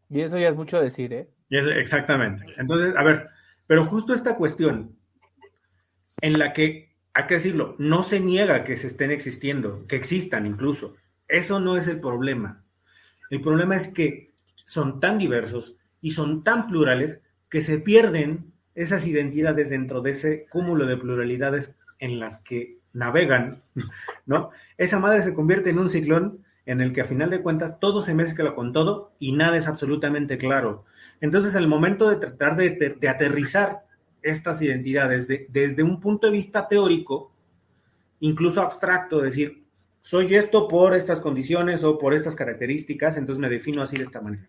Y eso ya es mucho decir, ¿eh? Y eso, exactamente. Entonces, a ver, pero justo esta cuestión en la que, hay que decirlo, no se niega que se estén existiendo, que existan incluso. Eso no es el problema. El problema es que son tan diversos y son tan plurales que se pierden esas identidades dentro de ese cúmulo de pluralidades en las que navegan, ¿no? Esa madre se convierte en un ciclón en el que a final de cuentas todo se mezcla con todo y nada es absolutamente claro. Entonces, el momento de tratar de, aterrizar estas identidades desde un punto de vista teórico, incluso abstracto, decir, soy esto por estas condiciones o por estas características, entonces me defino así de esta manera.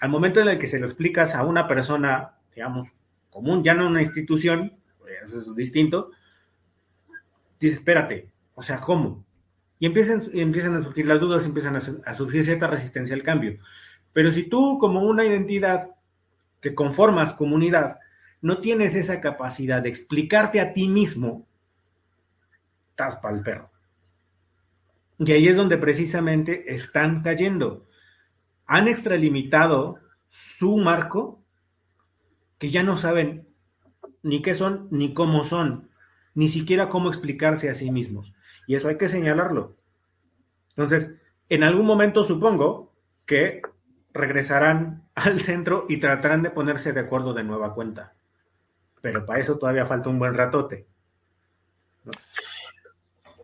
Al momento en el que se lo explicas a una persona, digamos, común, ya no una institución, pues eso es distinto, dices, espérate, o sea, ¿cómo? Y empiezan, empiezan a surgir las dudas, empiezan a, a surgir cierta resistencia al cambio. Pero si tú, como una identidad que conformas comunidad, no tienes esa capacidad de explicarte a ti mismo, estás para el perro. Y ahí es donde precisamente están cayendo. Han extralimitado su marco que ya no saben ni qué son ni cómo son, ni siquiera cómo explicarse a sí mismos. Y eso hay que señalarlo. Entonces, en algún momento supongo que regresarán al centro y tratarán de ponerse de acuerdo de nueva cuenta. Pero para eso todavía falta un buen ratote.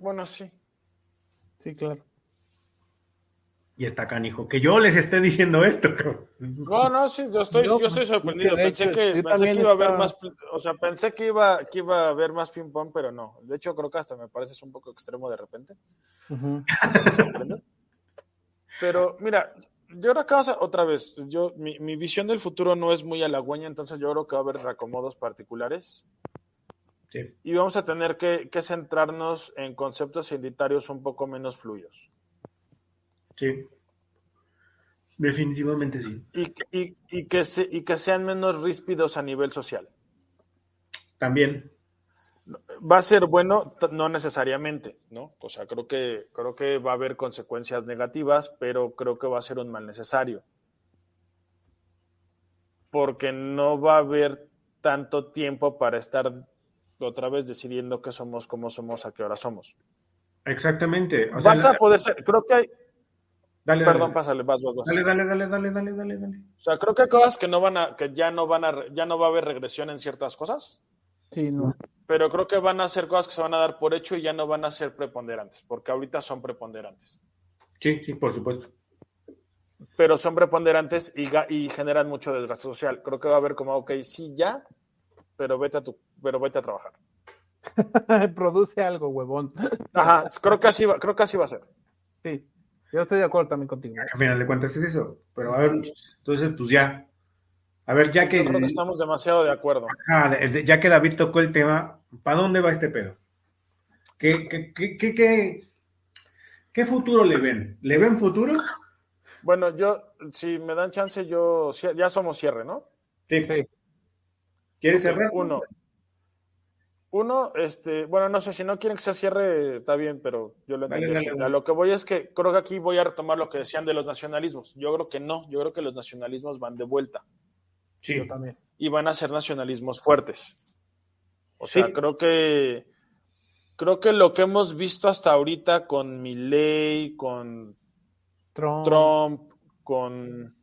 Bueno, sí. Sí, claro. Y está canijo. Que yo les esté diciendo esto. No, no, sí, yo estoy, yo, estoy sorprendido. pensé, que, pensé que, iba a haber más, o sea, pensé que iba, que iba a haber más ping pong, pero no. De hecho, creo que hasta me parece un poco extremo de repente. pero mira, yo creo que otra vez, yo, mi, mi, visión del futuro no es muy halagüeña, entonces yo creo que va a haber reacomodos particulares. Y vamos a tener que, centrarnos en conceptos identitarios un poco menos fluidos. Sí. Definitivamente sí. Y, que y que sean menos ríspidos a nivel social. También. Va a ser bueno, no necesariamente, ¿no? O sea, creo que, creo que va a haber consecuencias negativas, pero creo que va a ser un mal necesario. Porque no va a haber tanto tiempo para estar otra vez decidiendo qué somos, cómo somos, a qué hora somos. Exactamente. O vas a poder ser, creo que hay. Dale, Perdón, pásale, vas, vas, vas. Dale, dale, dale, dale, dale, dale, dale. O sea, creo que hay cosas que no van a, que ya no van a, ya no va a haber regresión en ciertas cosas. Sí, no. Pero creo que van a ser cosas que se van a dar por hecho y ya no van a ser preponderantes, porque ahorita son preponderantes. Sí, sí, por supuesto. Pero son preponderantes y, y generan mucho desgaste social. Creo que va a haber como, ok, sí, ya, pero vete a tu pero vete a trabajar. Produce algo, huevón. Ajá, creo que así va, creo que así va a ser. Sí, yo estoy de acuerdo también contigo. Al final de cuentas es eso. Pero a ver, entonces, pues ya. A ver, ya que. Yo creo que estamos demasiado de acuerdo. Ajá, ya que David tocó el tema, ¿para dónde va este pedo? ¿Qué, qué, qué, qué, qué, qué futuro le ven? ¿Le ven futuro? Bueno, yo, si me dan chance, yo, ya somos cierre, ¿no? Sí. Sí. ¿Quieres cerrar? Uno. Uno, este, bueno, no sé, si no quieren que se cierre, está bien, pero yo lo Dale, entendí dale, así. dale. A lo que voy es que creo que aquí voy a retomar lo que decían de los nacionalismos. Yo creo que no, yo creo que los nacionalismos van de vuelta Sí. Yo también. y van a ser nacionalismos fuertes. O sea, Sí. creo que creo que lo que hemos visto hasta ahorita con Milley, con Trump. Trump, con,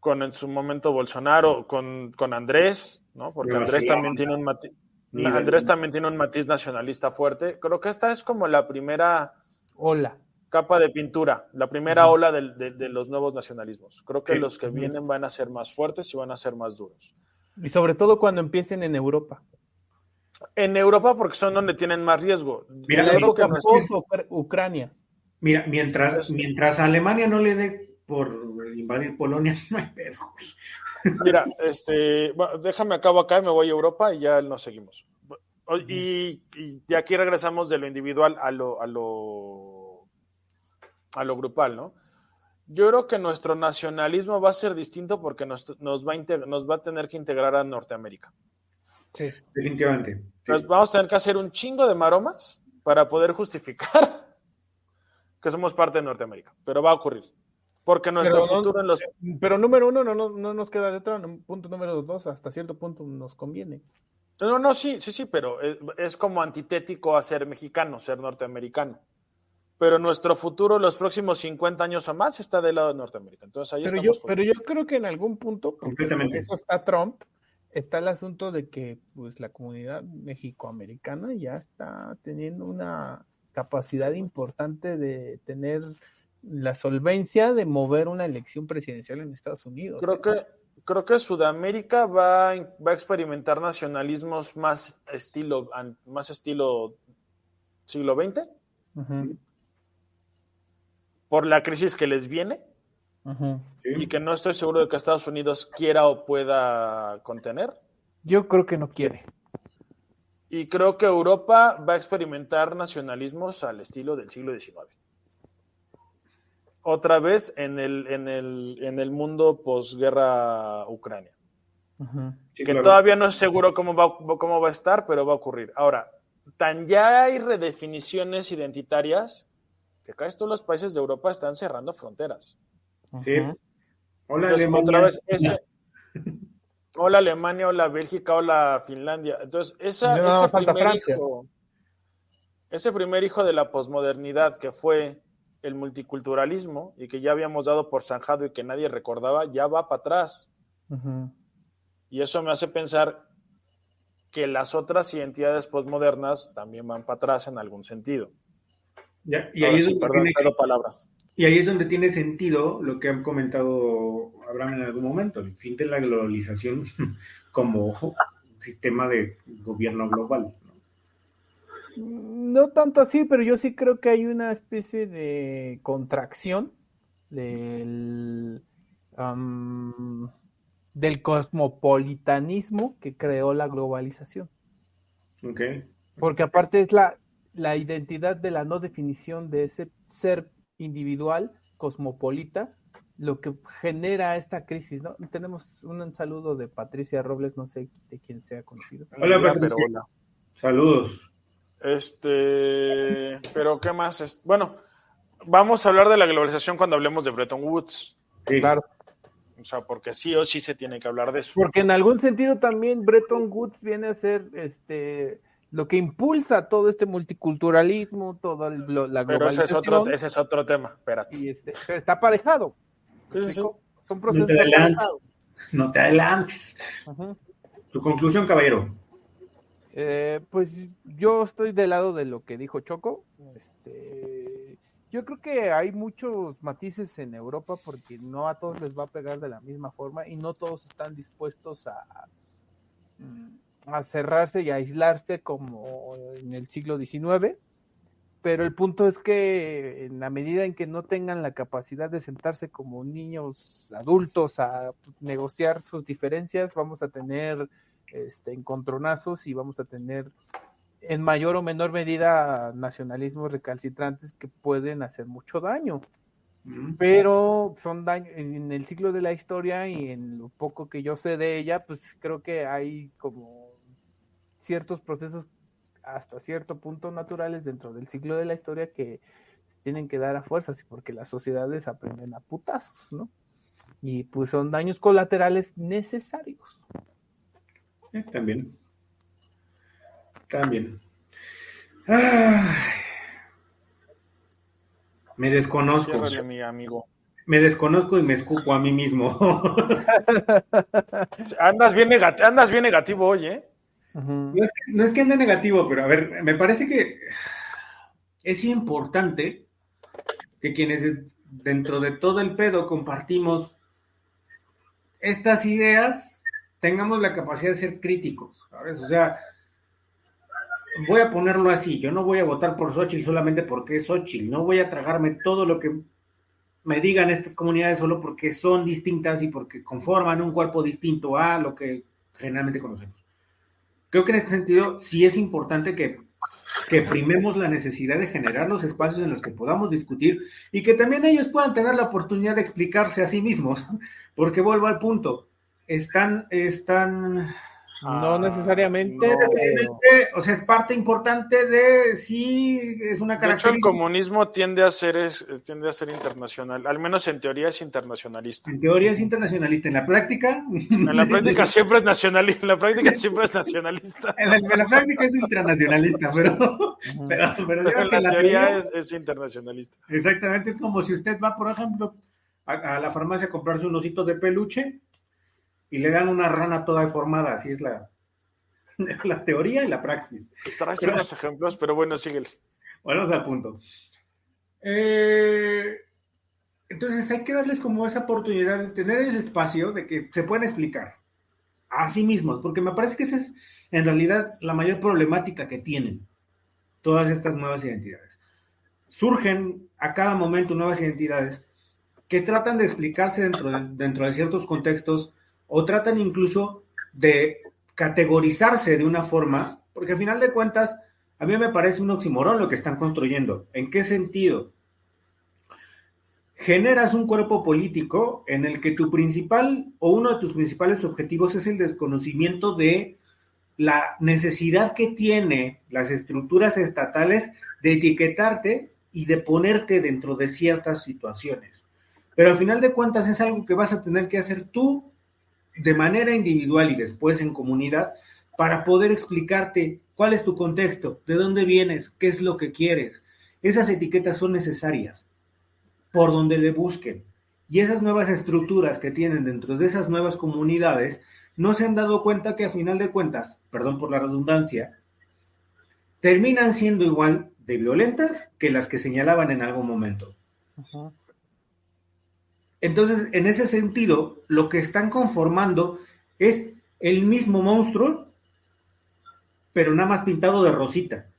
con en su momento Bolsonaro, con, con Andrés, ¿no? Porque Andrés también tiene un matiz. Andrés también tiene un matiz nacionalista fuerte. Creo que esta es como la primera Hola. capa de pintura, la primera ola de, de los nuevos nacionalismos. Creo que Sí. los que vienen van a ser más fuertes y van a ser más duros. Y sobre todo cuando empiecen en Europa. En Europa, porque son donde tienen más riesgo. Mira, Post Ucr- Ucrania. Mira, mientras, mientras a Alemania no le dé por invadir Polonia, no hay pedo. Mira, este, déjame acabo acá y me voy a Europa y ya nos seguimos. Y, y de aquí regresamos de lo individual a lo, a lo, a lo grupal, ¿no? Yo creo que nuestro nacionalismo va a ser distinto porque nos, nos, va, a integ- nos va a tener que integrar a Norteamérica. Sí. Definitivamente. Sí. Entonces, vamos a tener que hacer un chingo de maromas para poder justificar que somos parte de Norteamérica, pero va a ocurrir. Porque nuestro Pero no- futuro en los Pero número uno, no, no, no nos queda de otra. Punto número dos, hasta cierto punto nos conviene. No, no, sí, sí, sí, pero es, es como antitético a ser mexicano, ser norteamericano. Pero nuestro futuro, los próximos 50 años o más, está del lado de Norteamérica. Entonces ahí Pero yo, pero yo creo que en algún punto, porque eso está Trump, está el asunto de que pues la comunidad mexicoamericana ya está teniendo una capacidad importante de tener la solvencia de mover una elección presidencial en Estados Unidos. creo ¿eh? que creo que Sudamérica va, a- va a experimentar nacionalismos más estilo más estilo siglo XX por la crisis que les viene y que no estoy seguro de que Estados Unidos quiera o pueda contener. Yo creo que no quiere. Y creo que Europa va a experimentar nacionalismos al estilo del siglo XIX. Otra vez en el, en el, en el mundo posguerra Ucrania. Sí, Que claro. todavía no es seguro cómo va, cómo va a estar, pero va a ocurrir. Ahora, tan ya hay redefiniciones identitarias que casi todos los países de Europa están cerrando fronteras. Sí. Hola, Entonces, Alemania. otra vez, ese, hola Alemania, hola Bélgica, hola Finlandia. Entonces, esa, no ese, falta primer hijo, ese primer hijo de la posmodernidad que fue el multiculturalismo y que ya habíamos dado por zanjado y que nadie recordaba, ya va para atrás. Y eso me hace pensar que las otras identidades posmodernas también van para atrás en algún sentido. Ya, y, ahí es perdón, tiene- pero palabras. y ahí es donde tiene sentido lo que han comentado Abraham en algún momento, el fin de la globalización como sistema de gobierno global. ¿No? No tanto así, pero yo sí creo que hay una especie de contracción del, am, del cosmopolitanismo que creó la globalización. Ok. Porque aparte es la, la identidad de la no definición de ese ser individual, cosmopolita, lo que genera esta crisis, ¿no? Tenemos un, saludo de Patricia Robles, no sé de quién sea conocido. Hola, Patricia. pero hola. Saludos. Este, pero ¿qué más? Es- Bueno, vamos a hablar de la globalización cuando hablemos de Bretton Woods. Sí. Claro. O sea, porque sí o sí se tiene que hablar de eso. Porque en algún sentido también Bretton Woods viene a ser este lo que impulsa todo este multiculturalismo, toda la Pero ese es globalización. otro, ese es otro tema. Espérate. y este, está aparejado. Sí, sí, sí. Son procesos No te adelantes. No te adelantes. Tu conclusión, caballero. Eh, pues yo estoy del lado de lo que dijo Choco. Este, yo creo que hay muchos matices en Europa porque no a todos les va a pegar de la misma forma y no todos están dispuestos a a cerrarse y a aislarse como en el siglo XIX, pero el punto es que en la medida en que no tengan la capacidad de sentarse como niños adultos a negociar sus diferencias, vamos a tener este, encontronazos y vamos a tener en mayor o menor medida nacionalismos recalcitrantes que pueden hacer mucho daño. Pero son daños en el ciclo de la historia y en lo poco que yo sé de ella, pues creo que hay como ciertos procesos hasta cierto punto naturales dentro del ciclo de la historia que tienen que dar a fuerzas porque las sociedades aprenden a putazos, ¿no? Y pues son daños colaterales necesarios. También. También. Me desconozco. mi amigo. Me desconozco y me escupo a mí mismo. andas, bien negativo, andas bien negativo hoy, ¿eh? no, es que, ande negativo, pero a ver, me parece que es importante que quienes dentro de todo el pedo compartimos estas ideas tengamos la capacidad de ser críticos. O sea, voy a ponerlo así, yo no voy a votar por Xochitl solamente porque es Xochitl, no voy a tragarme todo lo que me digan estas comunidades solo porque son distintas y porque conforman un cuerpo distinto a lo que generalmente conocemos. Creo que en este sentido sí es importante que, que primemos la necesidad de generar los espacios en los que podamos discutir y que también ellos puedan tener la oportunidad de explicarse a sí mismos, porque vuelvo al punto, están, están no necesariamente. O sea, es parte importante de sí, es una característica. De hecho, el comunismo tiende a ser es, tiende a ser internacional, al menos en teoría es internacionalista. En teoría es internacionalista, en la práctica. En la práctica siempre es nacionalista, en la práctica siempre es nacionalista. En la, práctica es internacionalista, pero, pero, en la, teoría, es, internacionalista. Exactamente, es como si usted va, por ejemplo, a, a la farmacia a comprarse un osito de peluche y le dan una rana toda deformada, así es la, la teoría y la praxis. Traes unos ejemplos, pero bueno, síguele. Bueno, al punto. Eh, entonces hay que darles como esa oportunidad de tener ese espacio de que se puedan explicar a sí mismos, porque me parece que esa es en realidad la mayor problemática que tienen todas estas nuevas identidades. Surgen a cada momento nuevas identidades que tratan de explicarse dentro dentro de ciertos contextos o tratan incluso de categorizarse de una forma, porque al final de cuentas, a mí me parece un oximorón lo que están construyendo. ¿En qué sentido? Generas un cuerpo político en el que tu principal o uno de tus principales objetivos es el desconocimiento de la necesidad que tiene las estructuras estatales de etiquetarte y de ponerte dentro de ciertas situaciones. Pero al final de cuentas es algo que vas a tener que hacer tú de manera individual y después en comunidad para poder explicarte cuál es tu contexto, de dónde vienes, qué es lo que quieres. Esas etiquetas son necesarias por donde le busquen. Y esas nuevas estructuras que tienen dentro de esas nuevas comunidades no se han dado cuenta que a final de cuentas, perdón por la redundancia, terminan siendo igual de violentas que las que señalaban en algún momento. Entonces, en ese sentido, lo que están conformando es el mismo monstruo, pero nada más pintado de rosita.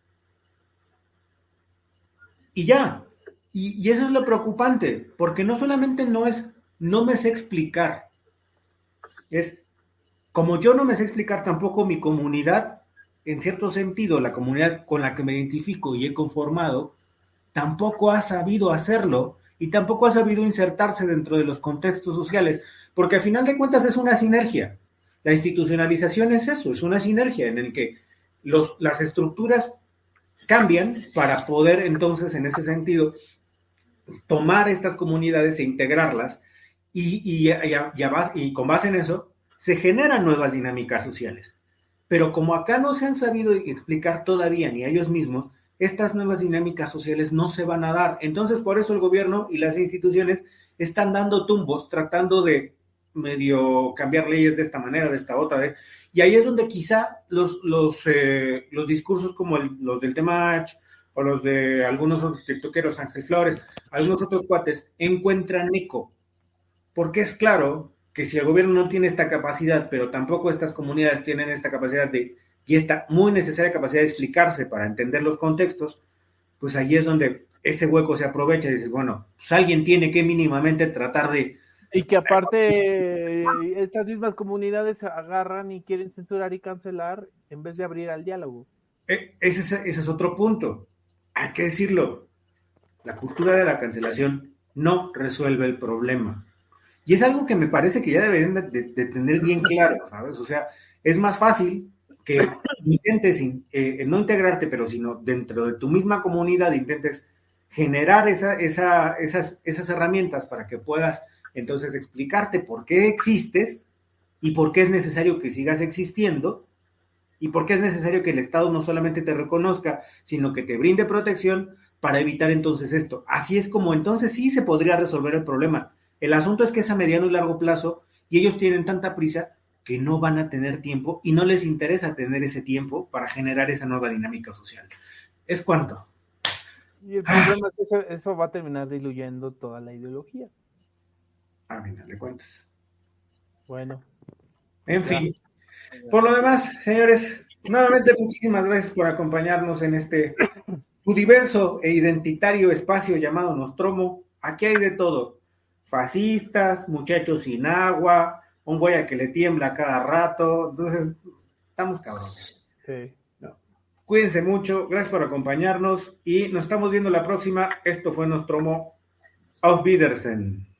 Y ya. Y, eso es lo preocupante, porque no solamente no es, no me sé explicar, es como yo no me sé explicar tampoco mi comunidad, en cierto sentido, la comunidad con la que me identifico y he conformado, tampoco ha sabido hacerlo y tampoco ha sabido insertarse dentro de los contextos sociales, porque al final de cuentas es una sinergia. La institucionalización es eso, es una sinergia en el que los, las estructuras cambian para poder entonces, en ese sentido, tomar estas comunidades e integrarlas y, y, y con base en eso se generan nuevas dinámicas sociales. Pero como acá no se han sabido explicar todavía ni a ellos mismos, estas nuevas dinámicas sociales no se van a dar. Entonces, por eso el gobierno y las instituciones están dando tumbos, tratando de medio cambiar leyes de esta manera, de esta otra. Y ahí es donde quizá los, los, eh, los discursos como los del Temach o los de algunos otros tiktokeros, Ángel Flores, algunos otros cuates, encuentran eco. Porque es claro que si el gobierno no tiene esta capacidad, pero tampoco estas comunidades tienen esta capacidad de, y esta muy necesaria capacidad de explicarse para entender los contextos, pues allí es donde ese hueco se aprovecha y dices, bueno, pues alguien tiene que mínimamente tratar de... Y que aparte estas mismas comunidades agarran y quieren censurar y cancelar en vez de abrir al diálogo. E, ese es, ese es otro punto. Hay que decirlo. La cultura de la cancelación no resuelve el problema. Y es algo que me parece que ya deberían de, tener bien claro, ¿sabes? O sea, es más fácil que intentes eh, no integrarte, pero sino dentro de tu misma comunidad intentes generar esa, esas, esas herramientas para que puedas entonces explicarte por qué existes y por qué es necesario que sigas existiendo y por qué es necesario que el Estado no solamente te reconozca, sino que te brinde protección para evitar entonces esto. Así es como entonces sí se podría resolver el problema. El asunto es que es a mediano y largo plazo y ellos tienen tanta prisa que no van a tener tiempo y no les interesa tener ese tiempo para generar esa nueva dinámica social. ¿Es cuánto? Y el problema es que eso, va a terminar diluyendo toda la ideología. A final de cuentas. Bueno. En fin. Por lo demás, señores, nuevamente muchísimas gracias por acompañarnos en este su diverso e identitario espacio llamado Nostromo. Aquí hay de todo. Fascistas, muchachos sin agua, un güey a que le tiembla cada rato. Entonces, estamos cabrones. Cuídense mucho, gracias por acompañarnos y nos estamos viendo la próxima. Esto fue Nostromo. Auf Wiedersehen.